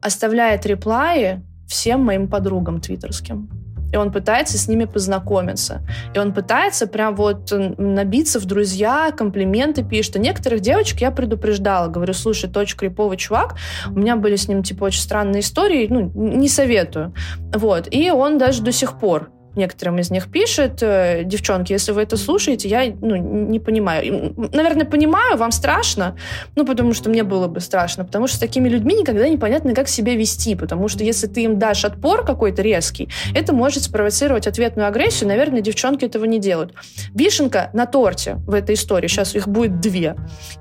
оставляет реплаи всем моим подругам твиттерским и он пытается с ними познакомиться. И он пытается прям вот набиться в друзья, комплименты пишет. А некоторых девочек я предупреждала. Говорю, слушай, очень криповый чувак. У меня были с ним, типа, очень странные истории. Ну, не советую. Вот. И он даже до сих пор некоторым из них пишет, э, девчонки, если вы это слушаете, я ну, не понимаю. Наверное, понимаю, вам страшно, ну, потому что мне было бы страшно, потому что с такими людьми никогда непонятно, как себя вести, потому что если ты им дашь отпор какой-то резкий, это может спровоцировать ответную агрессию, наверное, девчонки этого не делают. Вишенка на торте в этой истории, сейчас их будет две.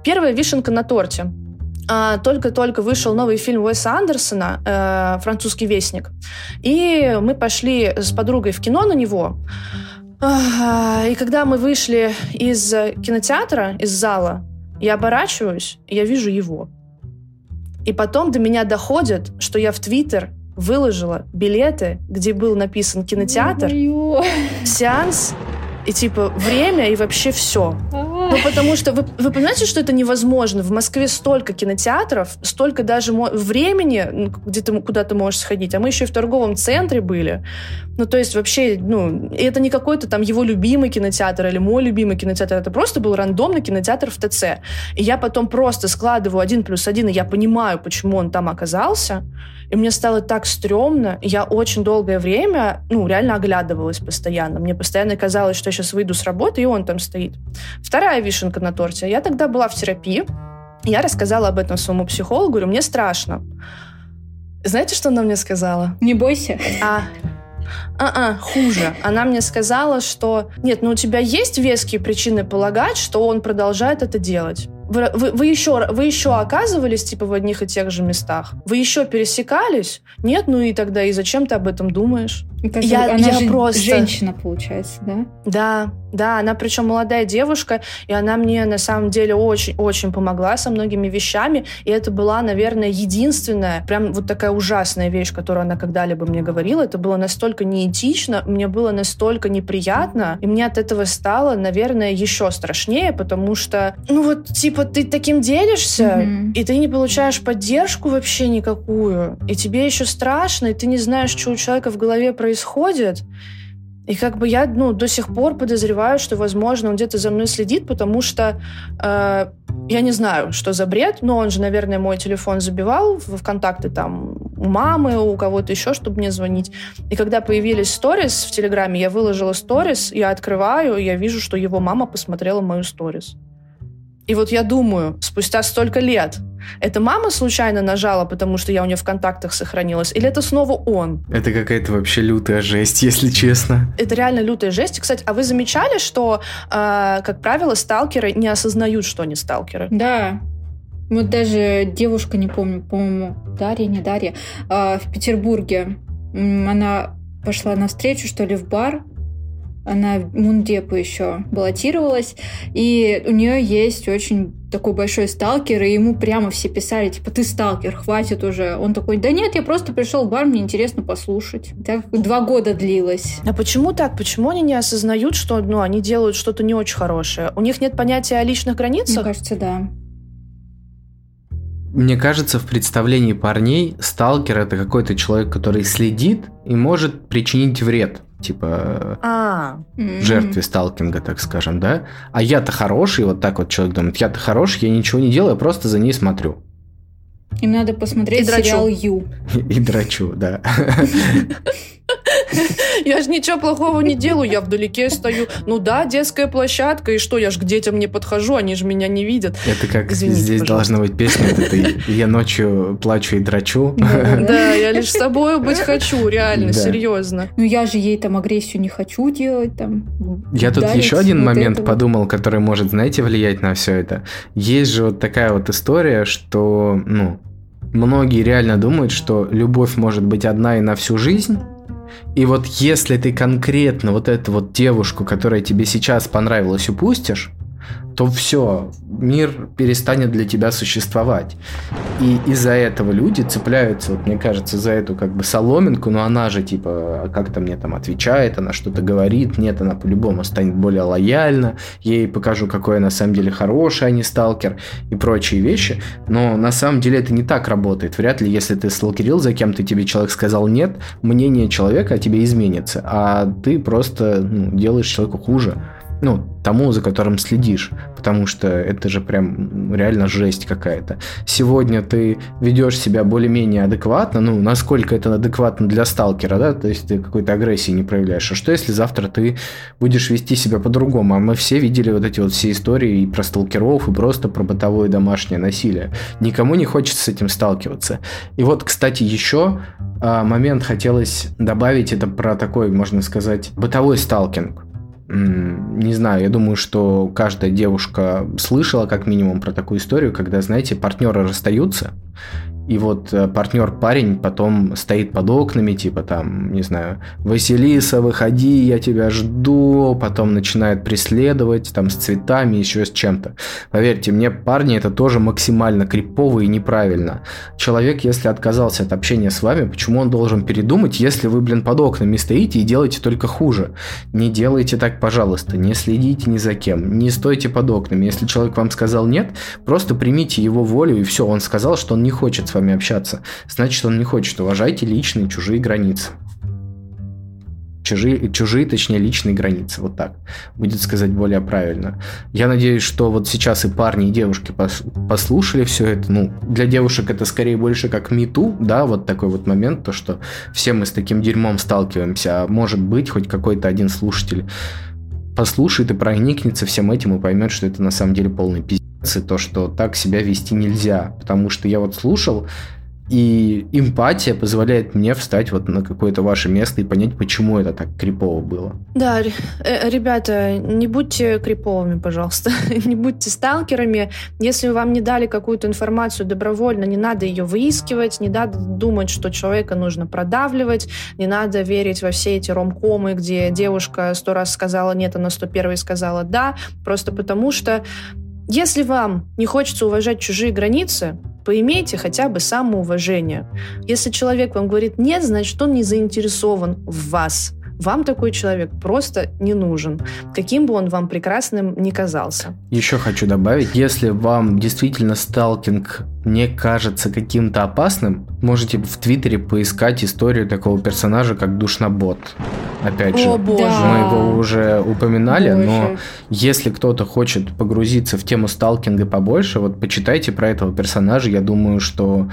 Первая вишенка на торте. А, только-только вышел новый фильм Уэса Андерсона э, «Французский вестник». И мы пошли с подругой в кино на него. И когда мы вышли из кинотеатра, из зала, я оборачиваюсь, и я вижу его. И потом до меня доходит, что я в Твиттер выложила билеты, где был написан кинотеатр, сеанс, и типа время, и вообще все. Ну, потому что вы, вы понимаете, что это невозможно. В Москве столько кинотеатров, столько даже времени, где ты, куда ты можешь сходить. А мы еще и в торговом центре были. Ну, то есть вообще, ну, это не какой-то там его любимый кинотеатр или мой любимый кинотеатр. Это просто был рандомный кинотеатр в ТЦ. И я потом просто складываю один плюс один, и я понимаю, почему он там оказался. И мне стало так стрёмно. Я очень долгое время, ну, реально оглядывалась постоянно. Мне постоянно казалось, что я сейчас выйду с работы, и он там стоит. Вторая вишенка на торте. Я тогда была в терапии. Я рассказала об этом своему психологу. Говорю, мне страшно. Знаете, что она мне сказала? Не бойся. А, а-а, хуже. Она мне сказала, что нет, ну у тебя есть веские причины полагать, что он продолжает это делать. Вы, вы, вы, еще, вы еще оказывались типа в одних и тех же местах? Вы еще пересекались? Нет, ну и тогда и зачем ты об этом думаешь? Это я, она я же просто... женщина, получается, да? Да, да, она причем молодая девушка, и она мне на самом деле очень-очень помогла со многими вещами, и это была, наверное, единственная, прям вот такая ужасная вещь, которую она когда-либо мне говорила. Это было настолько неэтично, мне было настолько неприятно, и мне от этого стало, наверное, еще страшнее, потому что, ну вот, типа, ты таким делишься, mm-hmm. и ты не получаешь поддержку вообще никакую, и тебе еще страшно, и ты не знаешь, что у человека в голове происходит. И как бы я ну, до сих пор подозреваю, что, возможно, он где-то за мной следит, потому что э, я не знаю, что за бред, но он же, наверное, мой телефон забивал в, в контакты там у мамы, у кого-то еще, чтобы мне звонить. И когда появились сторис в Телеграме, я выложила сторис, я открываю, и я вижу, что его мама посмотрела мою сторис. И вот я думаю, спустя столько лет, это мама случайно нажала, потому что я у нее в контактах сохранилась, или это снова он? Это какая-то вообще лютая жесть, *laughs* если честно. Это реально лютая жесть. Кстати, а вы замечали, что, э, как правило, сталкеры не осознают, что они сталкеры? Да. Вот даже девушка, не помню, по-моему, Дарья, не Дарья, э, в Петербурге, она пошла на встречу, что ли, в бар, она в Мундепу еще баллотировалась, и у нее есть очень такой большой сталкер, и ему прямо все писали, типа, ты сталкер, хватит уже. Он такой, да нет, я просто пришел в бар, мне интересно послушать. Так два года длилось. А почему так? Почему они не осознают, что ну, они делают что-то не очень хорошее? У них нет понятия о личных границах? Мне кажется, да. Мне кажется, в представлении парней сталкер это какой-то человек, который следит и может причинить вред типа а, жертве сталкинга, так скажем, да? А я-то хороший, вот так вот человек думает, я-то хороший, я ничего не делаю, просто за ней смотрю. Им надо посмотреть сериал Ю. *laughs* И драчу, да. *laughs* Я же ничего плохого не делаю, я вдалеке стою. Ну да, детская площадка, и что, я же к детям не подхожу, они же меня не видят. Это как Извините, здесь пожалуйста. должна быть песня, это я ночью плачу и драчу. Да, я лишь с собой быть хочу, реально, серьезно. Ну я же ей там агрессию не хочу делать, там. Я тут еще один момент подумал, который может, знаете, влиять на все это. Есть же вот такая вот история, что, ну, многие реально думают, что любовь может быть одна и на всю жизнь, и вот если ты конкретно вот эту вот девушку, которая тебе сейчас понравилась, упустишь, то все, мир перестанет для тебя существовать. И из-за этого люди цепляются, вот мне кажется, за эту как бы соломинку, но она же типа как-то мне там отвечает, она что-то говорит, нет, она по-любому станет более лояльна, ей покажу, какой я на самом деле хороший, а не сталкер и прочие вещи, но на самом деле это не так работает. Вряд ли, если ты сталкерил за кем-то, тебе человек сказал нет, мнение человека о тебе изменится, а ты просто ну, делаешь человеку хуже ну, тому, за которым следишь, потому что это же прям реально жесть какая-то. Сегодня ты ведешь себя более-менее адекватно, ну, насколько это адекватно для сталкера, да, то есть ты какой-то агрессии не проявляешь. А что, если завтра ты будешь вести себя по-другому? А мы все видели вот эти вот все истории и про сталкеров, и просто про бытовое домашнее насилие. Никому не хочется с этим сталкиваться. И вот, кстати, еще а, момент хотелось добавить, это про такой, можно сказать, бытовой сталкинг не знаю, я думаю, что каждая девушка слышала как минимум про такую историю, когда, знаете, партнеры расстаются, и вот э, партнер-парень потом стоит под окнами, типа там, не знаю, Василиса, выходи, я тебя жду, потом начинает преследовать, там, с цветами, еще с чем-то. Поверьте мне, парни, это тоже максимально крипово и неправильно. Человек, если отказался от общения с вами, почему он должен передумать, если вы, блин, под окнами стоите и делаете только хуже? Не делайте так, пожалуйста, не следите ни за кем, не стойте под окнами. Если человек вам сказал нет, просто примите его волю, и все, он сказал, что он не хочет с вами общаться, значит, он не хочет. Уважайте личные, чужие границы. Чужие, чужие, точнее, личные границы. Вот так. Будет сказать более правильно. Я надеюсь, что вот сейчас и парни, и девушки послушали все это. Ну, для девушек это скорее больше как мету, да, вот такой вот момент, то, что все мы с таким дерьмом сталкиваемся. А может быть, хоть какой-то один слушатель послушает и проникнется всем этим и поймет, что это на самом деле полный пиздец то, что так себя вести нельзя. Потому что я вот слушал, и эмпатия позволяет мне встать вот на какое-то ваше место и понять, почему это так крипово было. Да, э, ребята, не будьте криповыми, пожалуйста. *laughs* не будьте сталкерами. Если вам не дали какую-то информацию добровольно, не надо ее выискивать, не надо думать, что человека нужно продавливать, не надо верить во все эти ромкомы, где девушка сто раз сказала нет, а на сто первый сказала да, просто потому что если вам не хочется уважать чужие границы, поимейте хотя бы самоуважение. Если человек вам говорит «нет», значит, он не заинтересован в вас. Вам такой человек просто не нужен, каким бы он вам прекрасным ни казался. Еще хочу добавить, если вам действительно сталкинг не кажется каким-то опасным, можете в Твиттере поискать историю такого персонажа, как Душнобот. Опять О, же, боже. мы его уже упоминали, боже. но если кто-то хочет погрузиться в тему сталкинга побольше, вот почитайте про этого персонажа. Я думаю, что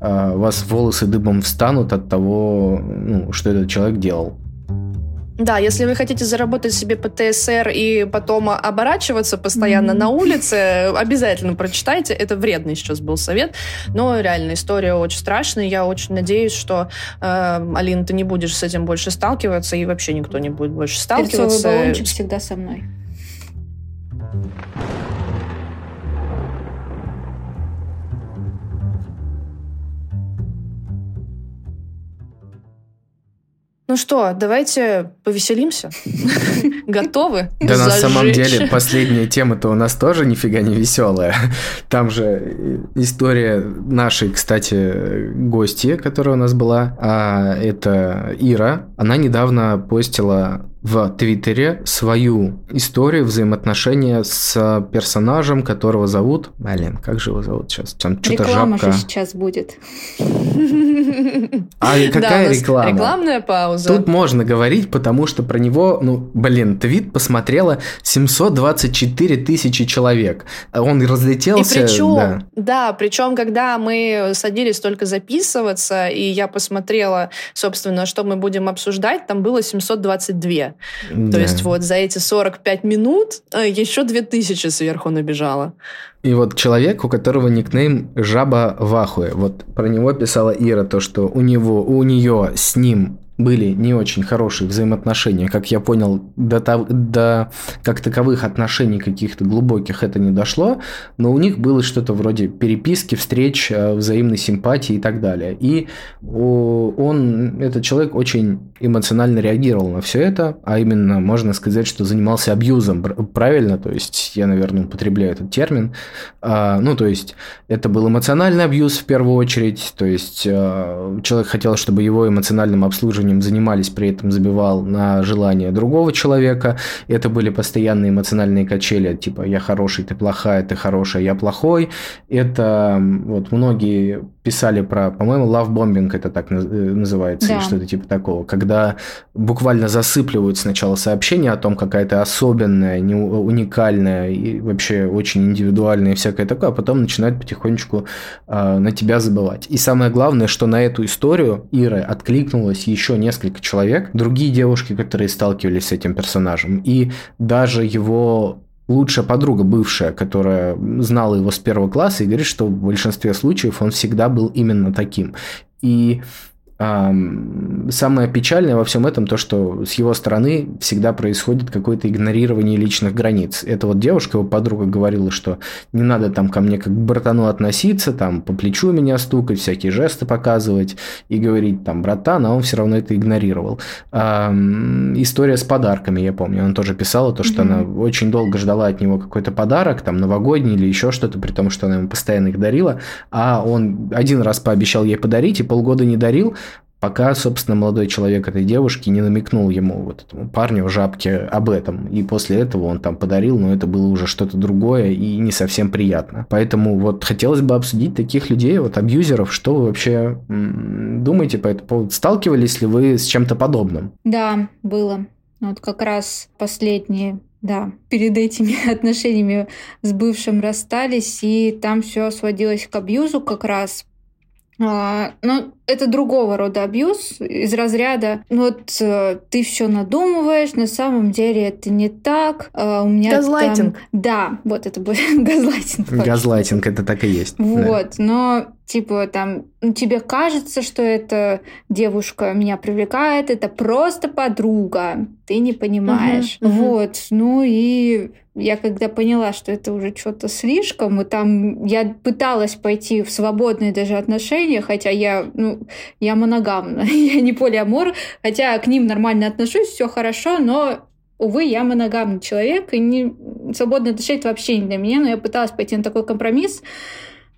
э, у вас волосы дыбом встанут от того, ну, что этот человек делал. Да, если вы хотите заработать себе ПТСР и потом оборачиваться постоянно mm-hmm. на улице, обязательно прочитайте. Это вредный сейчас был совет, но реально история очень страшная. Я очень надеюсь, что, э, Алина, ты не будешь с этим больше сталкиваться, и вообще никто не будет больше сталкиваться. Перцовый баллончик всегда со мной. Ну что, давайте повеселимся. *laughs* Готовы? Да на самом деле последняя тема-то у нас тоже нифига не веселая. Там же история нашей, кстати, гости, которая у нас была, а это Ира. Она недавно постила в Твиттере свою историю взаимоотношения с персонажем, которого зовут... Блин, как же его зовут сейчас? Там что-то Реклама жабка. же сейчас будет. А какая реклама? Рекламная пауза. Тут можно говорить, потому что про него, ну, блин, твит посмотрело 724 тысячи человек. Он разлетелся. И причем, да. да, причем, когда мы садились только записываться, и я посмотрела, собственно, что мы будем обсуждать, там было 722. Да. То есть вот за эти 45 минут э, еще 2000 сверху набежало. И вот человек, у которого никнейм Жаба Вахуе, вот про него писала Ира, то, что у него, у нее с ним были не очень хорошие взаимоотношения. Как я понял, до, до как таковых отношений каких-то глубоких это не дошло, но у них было что-то вроде переписки, встреч, э, взаимной симпатии и так далее. И он, этот человек очень эмоционально реагировал на все это, а именно, можно сказать, что занимался абьюзом, правильно? То есть, я, наверное, употребляю этот термин. А, ну, то есть, это был эмоциональный абьюз в первую очередь, то есть, э, человек хотел, чтобы его эмоциональным обслуживанием обслуживанием занимались, при этом забивал на желание другого человека. Это были постоянные эмоциональные качели, типа «я хороший, ты плохая, ты хорошая, я плохой». Это вот многие писали про, по-моему, лавбомбинг это так э, называется, да. или что-то типа такого, когда буквально засыпливают сначала сообщение о том, какая то особенная, не, уникальная и вообще очень индивидуальная и всякое такое, а потом начинают потихонечку э, на тебя забывать. И самое главное, что на эту историю Иры откликнулось еще несколько человек, другие девушки, которые сталкивались с этим персонажем, и даже его лучшая подруга бывшая, которая знала его с первого класса и говорит, что в большинстве случаев он всегда был именно таким. И самое печальное во всем этом то, что с его стороны всегда происходит какое-то игнорирование личных границ. Эта вот девушка, его подруга, говорила, что не надо там ко мне как к братану относиться, там по плечу меня стукать, всякие жесты показывать и говорить там братан, а он все равно это игнорировал. История с подарками, я помню, она тоже писала то, что mm-hmm. она очень долго ждала от него какой-то подарок, там новогодний или еще что-то, при том, что она ему постоянно их дарила, а он один раз пообещал ей подарить и полгода не дарил, пока, собственно, молодой человек этой девушки не намекнул ему, вот этому парню в жабке, об этом. И после этого он там подарил, но это было уже что-то другое и не совсем приятно. Поэтому вот хотелось бы обсудить таких людей, вот абьюзеров, что вы вообще думаете по этому поводу? Сталкивались ли вы с чем-то подобным? Да, было. Вот как раз последние да, перед этими *laughs* отношениями с бывшим расстались, и там все сводилось к абьюзу как раз. А, ну, это другого рода абьюз из разряда ну вот э, ты все надумываешь, на самом деле это не так. Э, у меня газлайтинг. Там... Да, вот это будет *laughs* газлайтинг. Газлайтинг, это так и есть. Вот, да. но типа там ну, тебе кажется, что эта девушка меня привлекает, это просто подруга, ты не понимаешь. Uh-huh. Вот, ну и я когда поняла, что это уже что-то слишком, и там я пыталась пойти в свободные даже отношения, хотя я, ну, я моногамна, *laughs* я не полиамор, хотя к ним нормально отношусь, все хорошо, но увы, я моногамный человек, и не... свободные отношения это вообще не для меня, но я пыталась пойти на такой компромисс,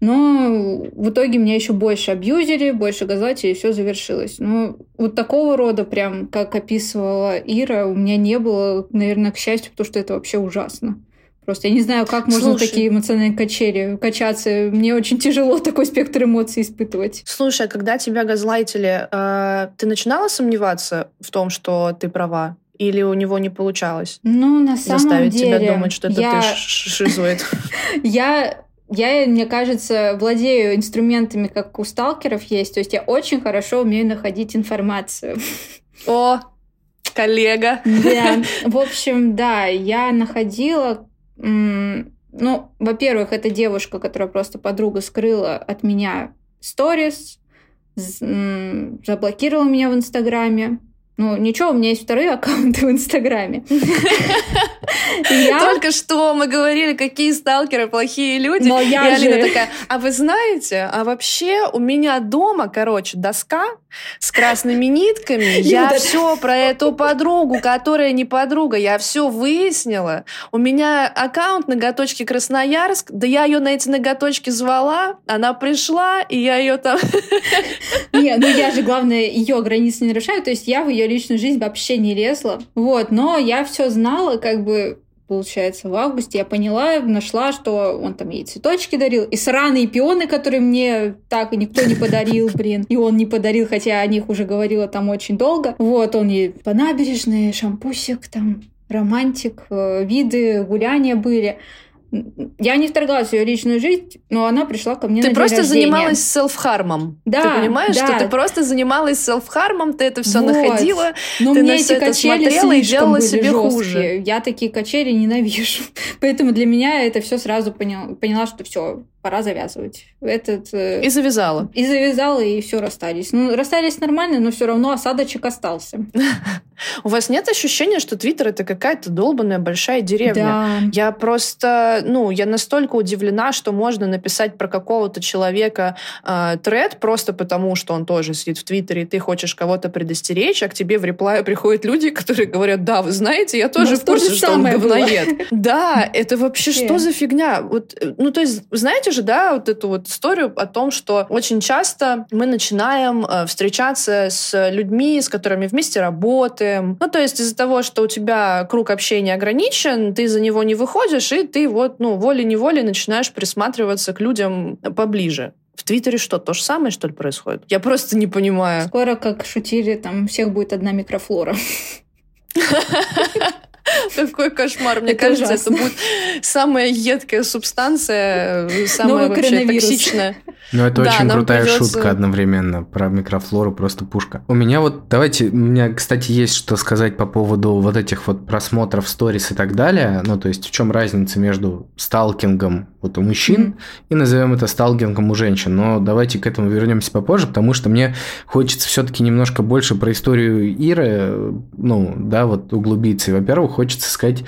но в итоге меня еще больше абьюзили, больше газлатили, и все завершилось. Ну, вот такого рода, прям, как описывала Ира, у меня не было, наверное, к счастью, потому что это вообще ужасно. Просто я не знаю, как можно Слушай, такие эмоциональные качели качаться. Мне очень тяжело такой спектр эмоций испытывать. Слушай, а когда тебя газлайтили, э, ты начинала сомневаться в том, что ты права? Или у него не получалось? Ну, на самом Заставить деле... тебя думать, что это я... ты шизоид. *laughs* Я я, мне кажется, владею инструментами, как у сталкеров есть. То есть я очень хорошо умею находить информацию. О, коллега. Да. *laughs* В общем, да, я находила ну, во-первых, это девушка, которая просто подруга скрыла от меня сторис, заблокировала меня в Инстаграме. Ну, ничего, у меня есть вторые аккаунты в Инстаграме. *laughs* Только что мы говорили, какие сталкеры плохие люди. Но я и Алина такая, а вы знаете, а вообще у меня дома, короче, доска с красными нитками. Я все про эту подругу, которая не подруга, я все выяснила. У меня аккаунт ноготочки Красноярск, да я ее на эти ноготочки звала, она пришла, и я ее там... *laughs* Не, ну я же, главное, ее границы не нарушаю, то есть я в ее личную жизнь вообще не лезла. Вот, но я все знала, как бы получается, в августе, я поняла, нашла, что он там ей цветочки дарил. И сраные пионы, которые мне так и никто не подарил, *laughs* блин. И он не подарил, хотя о них уже говорила там очень долго. Вот, он ей по набережной, шампусик там, романтик, э, виды, гуляния были я не вторгалась в ее личную жизнь, но она пришла ко мне ты на просто день занималась селф-хармом. Да, ты понимаешь, да. что ты просто занималась селф-хармом, ты это все вот. находила, но ты мне на все это смотрела и делала себе жесткие. хуже. Я такие качели ненавижу. *laughs* Поэтому для меня это все сразу поняла, поняла что все, пора завязывать. Этот, э, и завязала. И завязала, и все расстались. Ну, расстались нормально, но все равно осадочек остался. *laughs* У вас нет ощущения, что Твиттер это какая-то долбанная большая деревня? Да. Я просто, ну, я настолько удивлена, что можно написать про какого-то человека э, тред просто потому, что он тоже сидит в Твиттере, и ты хочешь кого-то предостеречь, а к тебе в реплае *laughs* приходят люди, которые говорят, да, вы знаете, я тоже в курсе, что он говноед. *laughs* Да, это вообще что за фигня? Вот, э, ну, то есть, знаете, помните же, да, вот эту вот историю о том, что очень часто мы начинаем э, встречаться с людьми, с которыми вместе работаем. Ну, то есть из-за того, что у тебя круг общения ограничен, ты за него не выходишь, и ты вот, ну, волей-неволей начинаешь присматриваться к людям поближе. В Твиттере что, то же самое, что ли, происходит? Я просто не понимаю. Скоро, как шутили, там всех будет одна микрофлора. *laughs* *laughs* Какой кошмар. Мне кажется, это будет самая едкая субстанция, самая вообще токсичная. *laughs* Ну, это очень крутая шутка одновременно про микрофлору, просто пушка. У меня вот, давайте, у меня, кстати, есть что сказать по поводу вот этих вот просмотров сторис и так далее. Ну, то есть, в чем разница между сталкингом вот у мужчин и назовем это сталкингом у женщин. Но давайте к этому вернемся попозже, потому что мне хочется все-таки немножко больше про историю Иры, ну, да, вот углубиться. И, во-первых, хочется сказать,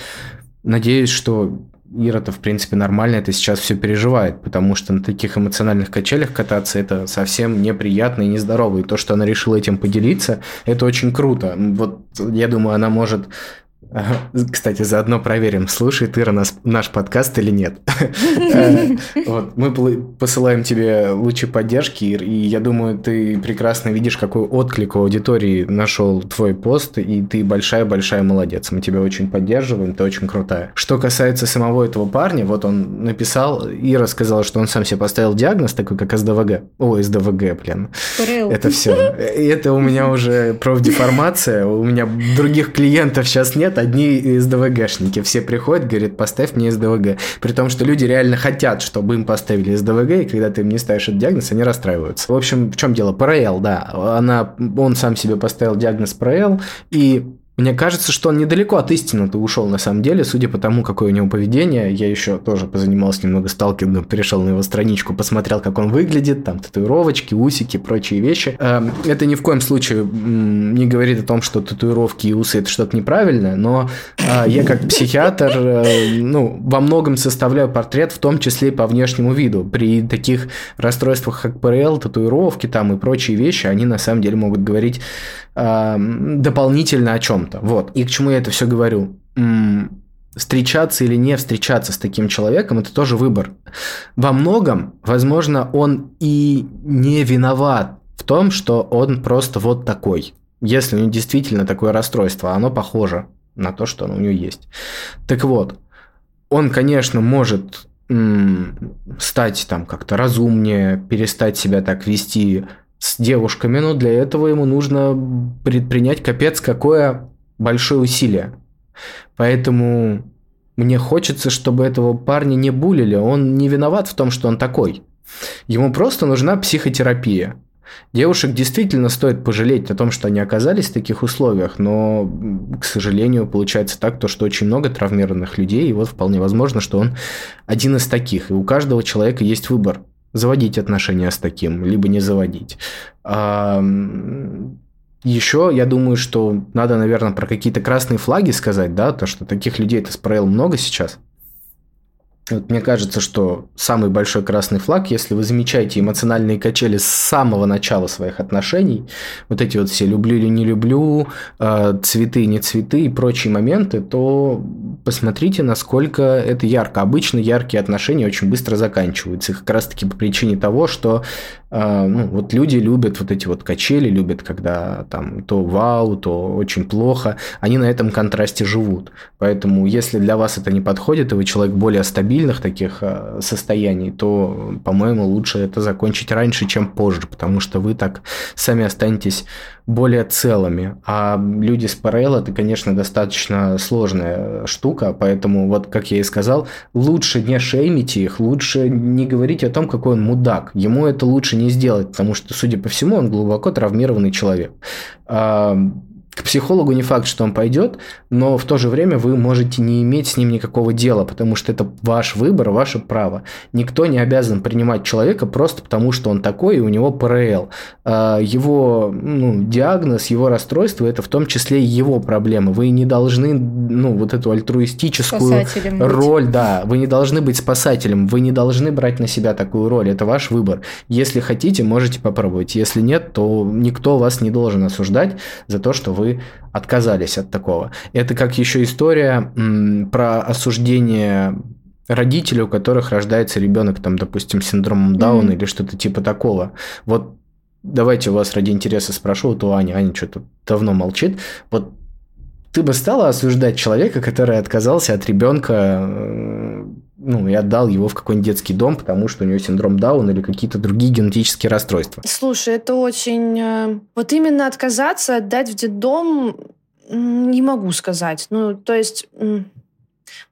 надеюсь, что Ира-то, в принципе, нормально это сейчас все переживает, потому что на таких эмоциональных качелях кататься это совсем неприятно и нездорово. И то, что она решила этим поделиться, это очень круто. Вот я думаю, она может кстати, заодно проверим, слушает Ира нас, наш подкаст или нет. Э, вот, мы посылаем тебе лучи поддержки, Ир, и я думаю, ты прекрасно видишь, какой отклик у аудитории нашел твой пост, и ты большая-большая молодец. Мы тебя очень поддерживаем, ты очень крутая. Что касается самого этого парня, вот он написал, Ира сказала, что он сам себе поставил диагноз, такой как СДВГ. О, СДВГ, блин. Это все. Это у меня уже профдеформация, у меня других клиентов сейчас нет, одни СДВГшники. Все приходят, говорят, поставь мне СДВГ. При том, что люди реально хотят, чтобы им поставили СДВГ, и когда ты им не ставишь этот диагноз, они расстраиваются. В общем, в чем дело? ПРЛ, да. Она, он сам себе поставил диагноз ПРЛ, и мне кажется, что он недалеко от истины-то ушел на самом деле, судя по тому, какое у него поведение. Я еще тоже позанимался немного сталкингом, перешел на его страничку, посмотрел, как он выглядит, там татуировочки, усики, прочие вещи. Эм, это ни в коем случае не говорит о том, что татуировки и усы это что-то неправильное, но а, я как психиатр, э, ну, во многом составляю портрет, в том числе и по внешнему виду. При таких расстройствах, как ПРЛ, татуировки там и прочие вещи, они на самом деле могут говорить дополнительно о чем-то. Вот. И к чему я это все говорю? встречаться или не встречаться с таким человеком, это тоже выбор. Во многом, возможно, он и не виноват в том, что он просто вот такой. Если у него действительно такое расстройство, оно похоже на то, что оно у него есть. Так вот, он, конечно, может стать там как-то разумнее, перестать себя так вести с девушками, но для этого ему нужно предпринять капец какое большое усилие. Поэтому мне хочется, чтобы этого парня не булили. Он не виноват в том, что он такой. Ему просто нужна психотерапия. Девушек действительно стоит пожалеть о том, что они оказались в таких условиях, но, к сожалению, получается так, то, что очень много травмированных людей, и вот вполне возможно, что он один из таких. И у каждого человека есть выбор заводить отношения с таким, либо не заводить. Еще я думаю, что надо, наверное, про какие-то красные флаги сказать, да, то, что таких людей-то с много сейчас. Вот мне кажется, что самый большой красный флаг, если вы замечаете эмоциональные качели с самого начала своих отношений, вот эти вот все люблю или не люблю, э, цветы, не цветы и прочие моменты, то посмотрите, насколько это ярко. Обычно яркие отношения очень быстро заканчиваются, как раз таки по причине того, что ну, вот люди любят вот эти вот качели, любят, когда там то вау, то очень плохо. Они на этом контрасте живут. Поэтому, если для вас это не подходит, и вы человек более стабильных таких э, состояний, то, по-моему, лучше это закончить раньше, чем позже, потому что вы так сами останетесь более целыми. А люди с ПРЛ это, конечно, достаточно сложная штука, поэтому, вот как я и сказал, лучше не шеймите их, лучше не говорить о том, какой он мудак. Ему это лучше не сделать, потому что, судя по всему, он глубоко травмированный человек. А, к психологу не факт, что он пойдет, но в то же время вы можете не иметь с ним никакого дела, потому что это ваш выбор, ваше право. Никто не обязан принимать человека просто потому, что он такой, и у него ПРЛ. А, его ну, диагноз, его расстройство – это в том числе и его проблемы. Вы не должны ну, вот эту альтруистическую роль, да, вы не должны быть спасателем, вы не должны брать на себя такую роль, это ваш выбор. Если хотите, можете попробовать. Если нет, то никто вас не должен осуждать за то, что вы вы отказались от такого. Это как еще история м, про осуждение родителей, у которых рождается ребенок, там, допустим, с синдромом Дауна mm-hmm. или что-то типа такого. Вот давайте у вас ради интереса спрошу, вот у Ани, Аня что-то давно молчит. Вот ты бы стала осуждать человека, который отказался от ребенка, э, ну, и отдал его в какой-нибудь детский дом, потому что у него синдром Дауна или какие-то другие генетические расстройства? Слушай, это очень... Э, вот именно отказаться, отдать в детдом, Не могу сказать. Ну, то есть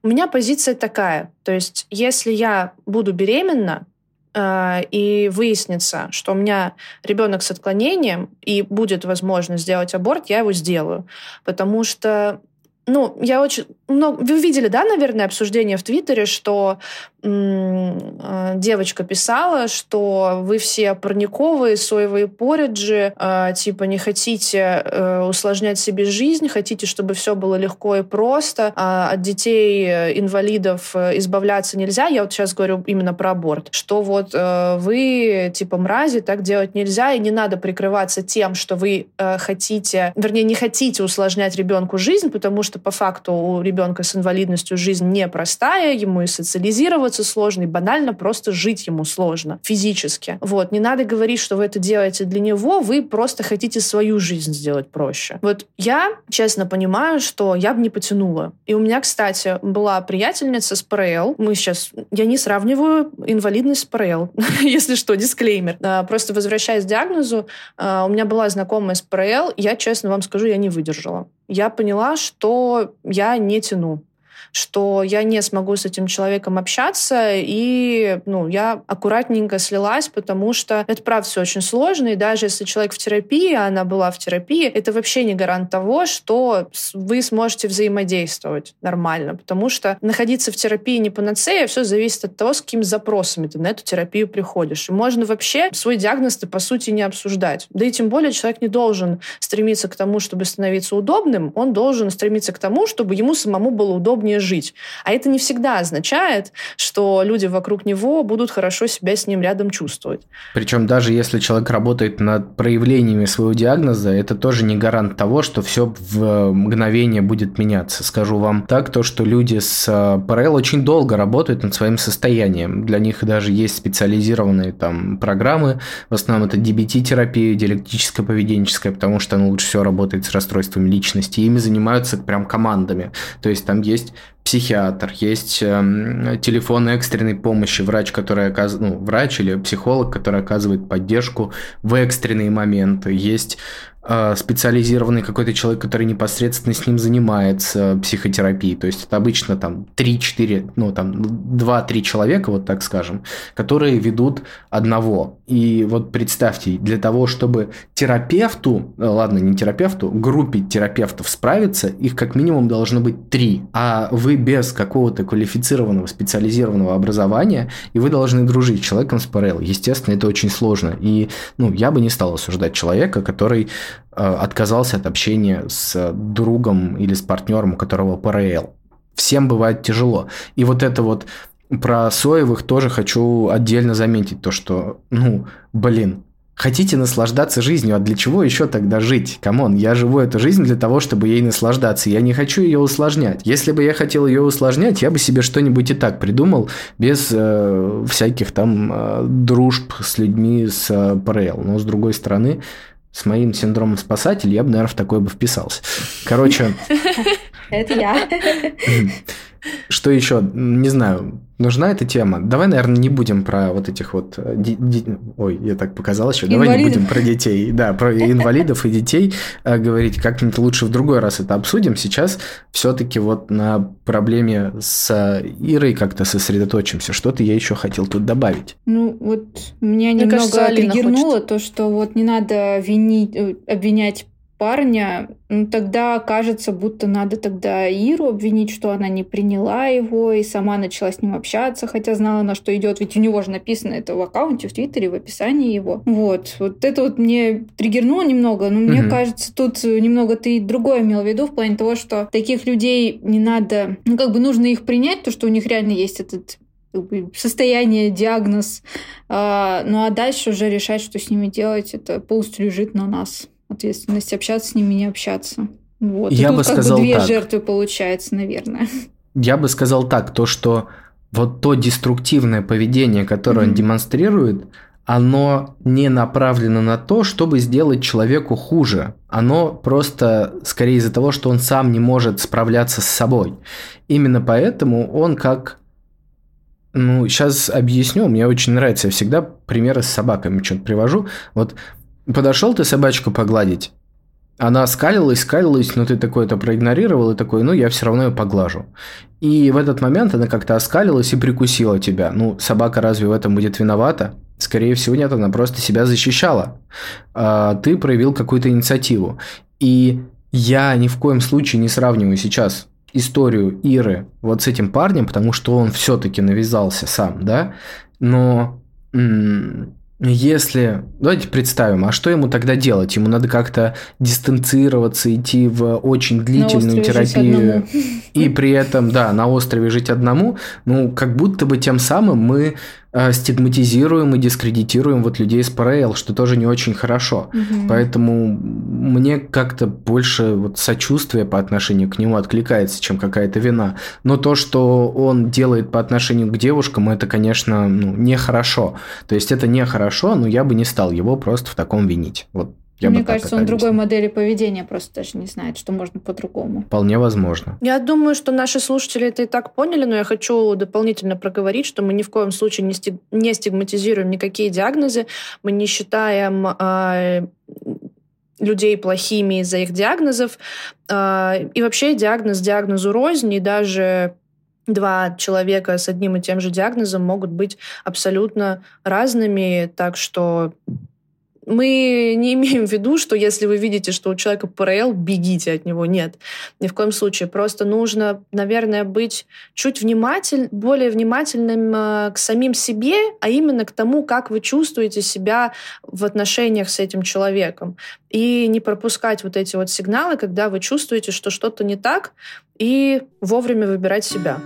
у меня позиция такая. То есть если я буду беременна, э, и выяснится, что у меня ребенок с отклонением, и будет возможность сделать аборт, я его сделаю. Потому что ну, я очень много... Вы видели, да, наверное, обсуждение в Твиттере, что Э, девочка писала, что вы все парниковые, соевые пориджи, э, типа не хотите э, усложнять себе жизнь, хотите, чтобы все было легко и просто, а от детей инвалидов избавляться нельзя. Я вот сейчас говорю именно про аборт. Что вот вы типа мрази, так делать нельзя, и не надо прикрываться тем, что вы хотите, вернее, не хотите усложнять ребенку жизнь, потому что по факту у ребенка с инвалидностью жизнь непростая, ему и социализироваться сложно, и банально просто жить ему сложно физически. Вот. Не надо говорить, что вы это делаете для него, вы просто хотите свою жизнь сделать проще. Вот я честно понимаю, что я бы не потянула. И у меня, кстати, была приятельница с ПРЛ. Мы сейчас... Я не сравниваю инвалидность с ПРЛ. *laughs* Если что, дисклеймер. А, просто возвращаясь к диагнозу, а, у меня была знакомая с ПРЛ. Я, честно вам скажу, я не выдержала. Я поняла, что я не тяну что я не смогу с этим человеком общаться, и ну, я аккуратненько слилась, потому что это, правда, все очень сложно, и даже если человек в терапии, а она была в терапии, это вообще не гарант того, что вы сможете взаимодействовать нормально, потому что находиться в терапии не панацея, все зависит от того, с какими запросами ты на эту терапию приходишь. И можно вообще свой диагноз по сути, не обсуждать. Да и тем более человек не должен стремиться к тому, чтобы становиться удобным, он должен стремиться к тому, чтобы ему самому было удобнее жить. А это не всегда означает, что люди вокруг него будут хорошо себя с ним рядом чувствовать. Причем даже если человек работает над проявлениями своего диагноза, это тоже не гарант того, что все в мгновение будет меняться. Скажу вам так, то, что люди с э, ПРЛ очень долго работают над своим состоянием. Для них даже есть специализированные там программы, в основном это DBT-терапия, диалектическая поведенческая, потому что она лучше всего работает с расстройствами личности. Ими занимаются прям командами. То есть там есть психиатр, есть э, телефон экстренной помощи, врач, который оказывает, ну, врач или психолог, который оказывает поддержку в экстренные моменты, есть специализированный какой-то человек, который непосредственно с ним занимается психотерапией. То есть это обычно там 3-4, ну там 2-3 человека, вот так скажем, которые ведут одного. И вот представьте, для того, чтобы терапевту, э, ладно, не терапевту, группе терапевтов справиться, их как минимум должно быть три. А вы без какого-то квалифицированного специализированного образования, и вы должны дружить с человеком с ПРЛ. Естественно, это очень сложно. И ну, я бы не стал осуждать человека, который Э, отказался от общения с другом или с партнером, у которого ПРЛ. Всем бывает тяжело. И вот это вот про соевых тоже хочу отдельно заметить, то что, ну, блин, Хотите наслаждаться жизнью, а для чего еще тогда жить? Come on, я живу эту жизнь для того, чтобы ей наслаждаться. Я не хочу ее усложнять. Если бы я хотел ее усложнять, я бы себе что-нибудь и так придумал, без э, всяких там э, дружб с людьми с э, ПРЛ. Но с другой стороны, с моим синдромом спасателя я бы, наверное, в такое бы вписался. Короче... *laughs* Это я. *laughs* Что еще? Не знаю, нужна эта тема? Давай, наверное, не будем про вот этих вот... Э, ди- ди- ой, я так показал еще. Давай не будем про детей. Да, про инвалидов и детей э, говорить. Как-нибудь лучше в другой раз это обсудим. Сейчас все-таки вот на проблеме с Ирой как-то сосредоточимся. Что-то я еще хотел тут добавить. Ну, вот меня немного кажется, триггернуло то, что вот не надо винить, э, обвинять парня, ну, тогда кажется, будто надо тогда Иру обвинить, что она не приняла его и сама начала с ним общаться, хотя знала, на что идет, ведь у него же написано это в аккаунте, в Твиттере, в описании его. Вот, вот это вот мне триггернуло немного, но мне кажется, тут немного ты другое имел в виду в плане того, что таких людей не надо, ну как бы нужно их принять, то, что у них реально есть этот состояние, диагноз. А, ну а дальше уже решать, что с ними делать, это полностью лежит на нас ответственность общаться с ними, не общаться. Вот. Я И бы тут сказал как бы две так. жертвы получается, наверное. Я бы сказал так, то, что вот то деструктивное поведение, которое mm-hmm. он демонстрирует, оно не направлено на то, чтобы сделать человеку хуже. Оно просто скорее из-за того, что он сам не может справляться с собой. Именно поэтому он как... Ну, сейчас объясню, мне очень нравится, я всегда примеры с собаками что-то привожу. Вот Подошел ты собачку погладить, Она скалилась, скалилась, но ты такой это проигнорировал и такой, ну, я все равно ее поглажу. И в этот момент она как-то оскалилась и прикусила тебя. Ну, собака разве в этом будет виновата? Скорее всего, нет, она просто себя защищала. А ты проявил какую-то инициативу. И я ни в коем случае не сравниваю сейчас историю Иры вот с этим парнем, потому что он все-таки навязался сам, да, но если... Давайте представим, а что ему тогда делать? Ему надо как-то дистанцироваться, идти в очень длительную терапию. И при этом, да, на острове жить одному. Ну, как будто бы тем самым мы стигматизируем и дискредитируем вот людей с ПРЛ, что тоже не очень хорошо. Угу. Поэтому мне как-то больше вот сочувствия по отношению к нему откликается, чем какая-то вина. Но то, что он делает по отношению к девушкам, это, конечно, ну, нехорошо. То есть это нехорошо, но я бы не стал его просто в таком винить. Вот я Мне кажется, он другой модели поведения просто даже не знает, что можно по-другому. Вполне возможно. Я думаю, что наши слушатели это и так поняли, но я хочу дополнительно проговорить, что мы ни в коем случае не, стиг... не стигматизируем никакие диагнозы, мы не считаем э, людей плохими из-за их диагнозов. Э, и вообще диагноз диагнозу рознь, и даже два человека с одним и тем же диагнозом могут быть абсолютно разными, так что мы не имеем в виду, что если вы видите, что у человека ПРЛ, бегите от него. Нет, ни в коем случае. Просто нужно, наверное, быть чуть вниматель, более внимательным э, к самим себе, а именно к тому, как вы чувствуете себя в отношениях с этим человеком. И не пропускать вот эти вот сигналы, когда вы чувствуете, что что-то не так, и вовремя выбирать себя.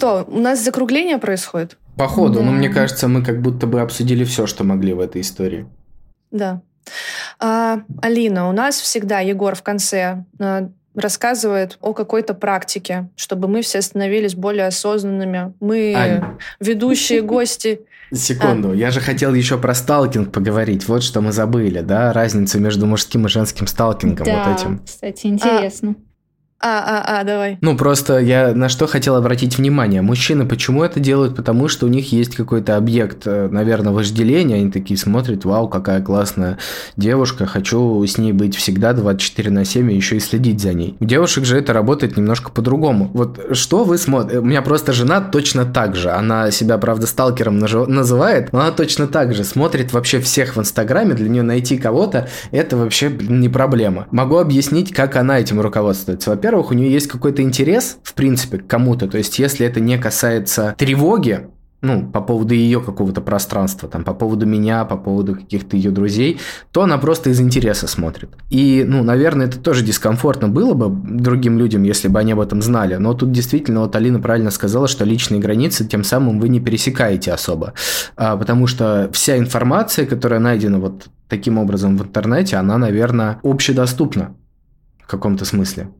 Что, у нас закругление происходит? Походу, да. но мне кажется, мы как будто бы обсудили все, что могли в этой истории. Да. А, Алина, у нас всегда Егор в конце а, рассказывает о какой-то практике, чтобы мы все становились более осознанными. Мы Ань. ведущие гости. Секунду, а. я же хотел еще про сталкинг поговорить. Вот что мы забыли, да, разницу между мужским и женским сталкингом да, вот этим. Кстати, интересно. А, а, а, а, давай. Ну, просто я на что хотел обратить внимание. Мужчины почему это делают? Потому что у них есть какой-то объект, э, наверное, вожделения. Они такие смотрят, вау, какая классная девушка, хочу с ней быть всегда 24 на 7 и еще и следить за ней. У девушек же это работает немножко по-другому. Вот что вы смотрите? У меня просто жена точно так же. Она себя, правда, сталкером называет, но она точно так же смотрит вообще всех в Инстаграме. Для нее найти кого-то это вообще не проблема. Могу объяснить, как она этим руководствуется. Во-первых, во-первых, у нее есть какой-то интерес, в принципе, к кому-то. То есть, если это не касается тревоги, ну, по поводу ее какого-то пространства, там, по поводу меня, по поводу каких-то ее друзей, то она просто из интереса смотрит. И, ну, наверное, это тоже дискомфортно было бы другим людям, если бы они об этом знали. Но тут действительно, вот Алина правильно сказала, что личные границы тем самым вы не пересекаете особо. А, потому что вся информация, которая найдена вот таким образом в интернете, она, наверное, общедоступна в каком-то смысле.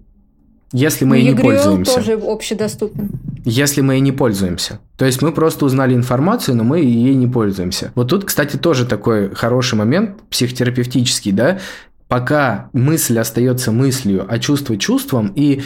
Если мы и не пользуемся. тоже общедоступен. Если мы и не пользуемся. То есть мы просто узнали информацию, но мы ей не пользуемся. Вот тут, кстати, тоже такой хороший момент психотерапевтический, да, пока мысль остается мыслью, а чувство чувством, и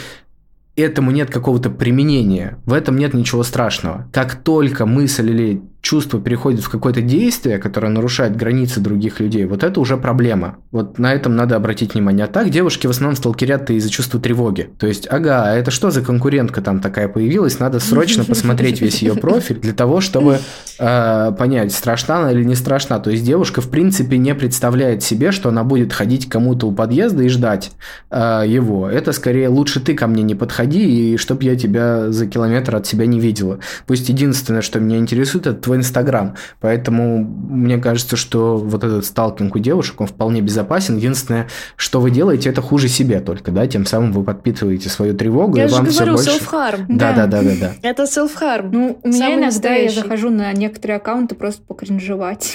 этому нет какого-то применения, в этом нет ничего страшного. Как только мысль или чувство переходит в какое-то действие, которое нарушает границы других людей, вот это уже проблема. Вот на этом надо обратить внимание. А так девушки в основном сталкерят из-за чувства тревоги. То есть, ага, а это что за конкурентка там такая появилась? Надо срочно *laughs* посмотреть весь ее профиль для того, чтобы э, понять, страшна она или не страшна. То есть девушка в принципе не представляет себе, что она будет ходить кому-то у подъезда и ждать э, его. Это скорее лучше ты ко мне не подходи, и чтоб я тебя за километр от себя не видела. Пусть единственное, что меня интересует, это твой Инстаграм. Поэтому мне кажется, что вот этот сталкинг у девушек, он вполне безопасен. Единственное, что вы делаете, это хуже себе только, да, тем самым вы подпитываете свою тревогу. Я и же вам говорю, все больше... self-harm. Да, да, да, да, да. *laughs* Это self-harm. Ну, у меня иногда настоящий. я захожу на некоторые аккаунты просто покринжевать.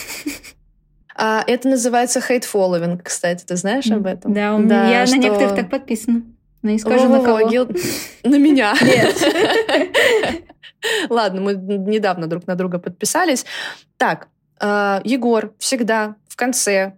А это называется hate following, кстати, ты знаешь об этом? Да, у меня, я что... на некоторых так подписана. Но не скажу на кого. На меня. *laughs* Нет. *laughs* Ладно, мы недавно друг на друга подписались. Так, э, Егор всегда в конце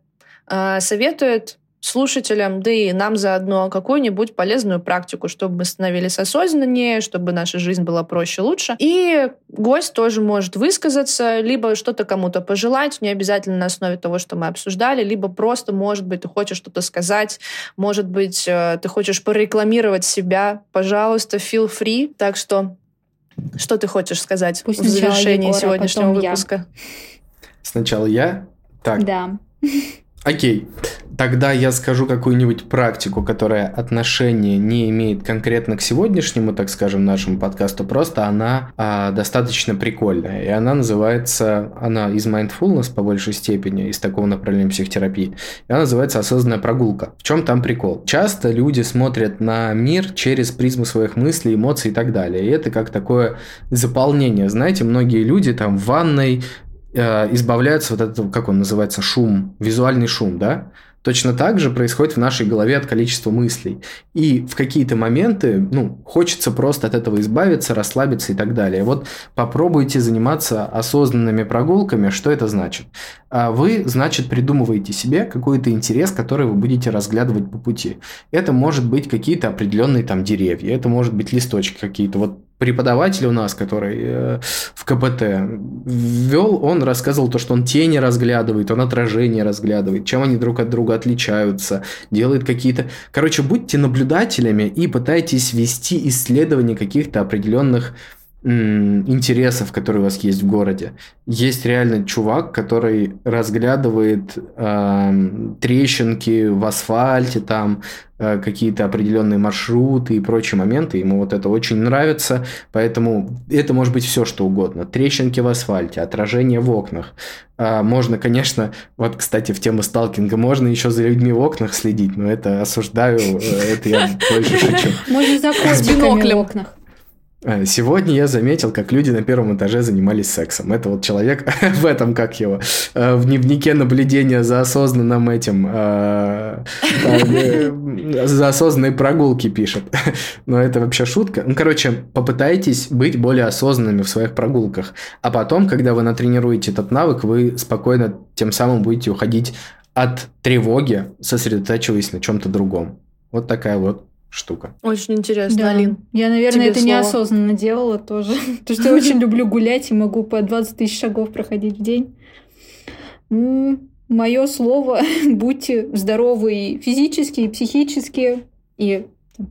э, советует слушателям, да и нам заодно какую-нибудь полезную практику, чтобы мы становились осознаннее, чтобы наша жизнь была проще, лучше. И гость тоже может высказаться, либо что-то кому-то пожелать, не обязательно на основе того, что мы обсуждали, либо просто, может быть, ты хочешь что-то сказать, может быть, э, ты хочешь порекламировать себя, пожалуйста, feel free. Так что что ты хочешь сказать Пусть в завершении Егора, сегодняшнего выпуска? Я. Сначала я? Так. Да. Окей. Тогда я скажу какую-нибудь практику, которая отношения не имеет конкретно к сегодняшнему, так скажем, нашему подкасту, просто она а, достаточно прикольная. И она называется, она из mindfulness по большей степени, из такого направления психотерапии. И она называется осознанная прогулка. В чем там прикол? Часто люди смотрят на мир через призму своих мыслей, эмоций и так далее. И это как такое заполнение. Знаете, многие люди там в ванной Э, избавляются вот этот, как он называется, шум, визуальный шум, да? Точно так же происходит в нашей голове от количества мыслей. И в какие-то моменты, ну, хочется просто от этого избавиться, расслабиться и так далее. Вот попробуйте заниматься осознанными прогулками. Что это значит? А вы, значит, придумываете себе какой-то интерес, который вы будете разглядывать по пути. Это может быть какие-то определенные там деревья, это может быть листочки какие-то. Вот преподаватель у нас, который э, в КПТ ввел, он рассказывал то, что он тени разглядывает, он отражение разглядывает, чем они друг от друга отличаются, делает какие-то... Короче, будьте наблюдателями и пытайтесь вести исследования каких-то определенных интересов, которые у вас есть в городе. Есть реально чувак, который разглядывает э, трещинки в асфальте, там э, какие-то определенные маршруты и прочие моменты. Ему вот это очень нравится, поэтому это может быть все что угодно. Трещинки в асфальте, отражение в окнах. Э, можно, конечно, вот, кстати, в тему сталкинга, можно еще за людьми в окнах следить, но это осуждаю, э, это я больше *laughs* шучу. Можно за окнах. Э, сегодня я заметил, как люди на первом этаже занимались сексом. Это вот человек *laughs* в этом, как его, э, в дневнике наблюдения за осознанным этим, э, *laughs* за осознанной прогулки пишет. *laughs* Но это вообще шутка. Ну, короче, попытайтесь быть более осознанными в своих прогулках. А потом, когда вы натренируете этот навык, вы спокойно тем самым будете уходить от тревоги, сосредотачиваясь на чем-то другом. Вот такая вот штука. Очень интересно, да. Алин. Я, наверное, это слово. неосознанно делала тоже. *laughs* Потому что я очень *laughs* люблю гулять и могу по 20 тысяч шагов проходить в день. Мое слово – будьте здоровы физически, и психически, и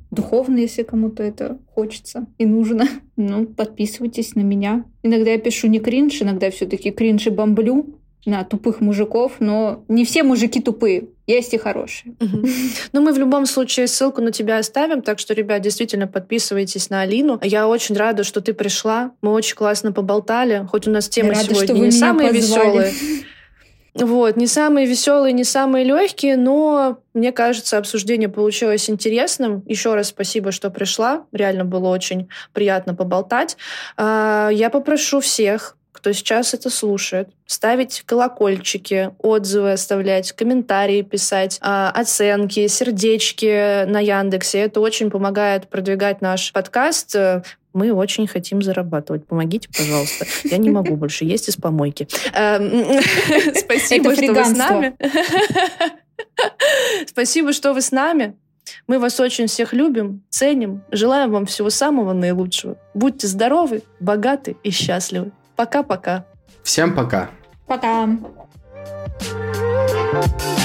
духовно, если кому-то это хочется и нужно. *laughs* Ну, подписывайтесь на меня. Иногда я пишу не кринж, иногда все таки кринж и бомблю на тупых мужиков, но не все мужики тупые. Есть и хорошие. Угу. *laughs* Ну, мы в любом случае ссылку на тебя оставим, так что, ребят, действительно подписывайтесь на Алину. Я очень рада, что ты пришла. Мы очень классно поболтали, хоть у нас темы рада, сегодня не самые веселые. *laughs* Вот, не самые веселые, не самые легкие, но мне кажется, обсуждение получилось интересным. Еще раз спасибо, что пришла. Реально было очень приятно поболтать. А, я попрошу всех кто сейчас это слушает, ставить колокольчики, отзывы оставлять, комментарии писать, а, оценки, сердечки на Яндексе. Это очень помогает продвигать наш подкаст. Мы очень хотим зарабатывать. Помогите, пожалуйста. Я не могу больше есть из помойки. Эм, *laughs* спасибо, что вы с нами. *laughs* Спасибо, что вы с нами. Мы вас очень всех любим, ценим, желаем вам всего самого наилучшего. Будьте здоровы, богаты и счастливы. Пока-пока. Всем пока. Пока. thank you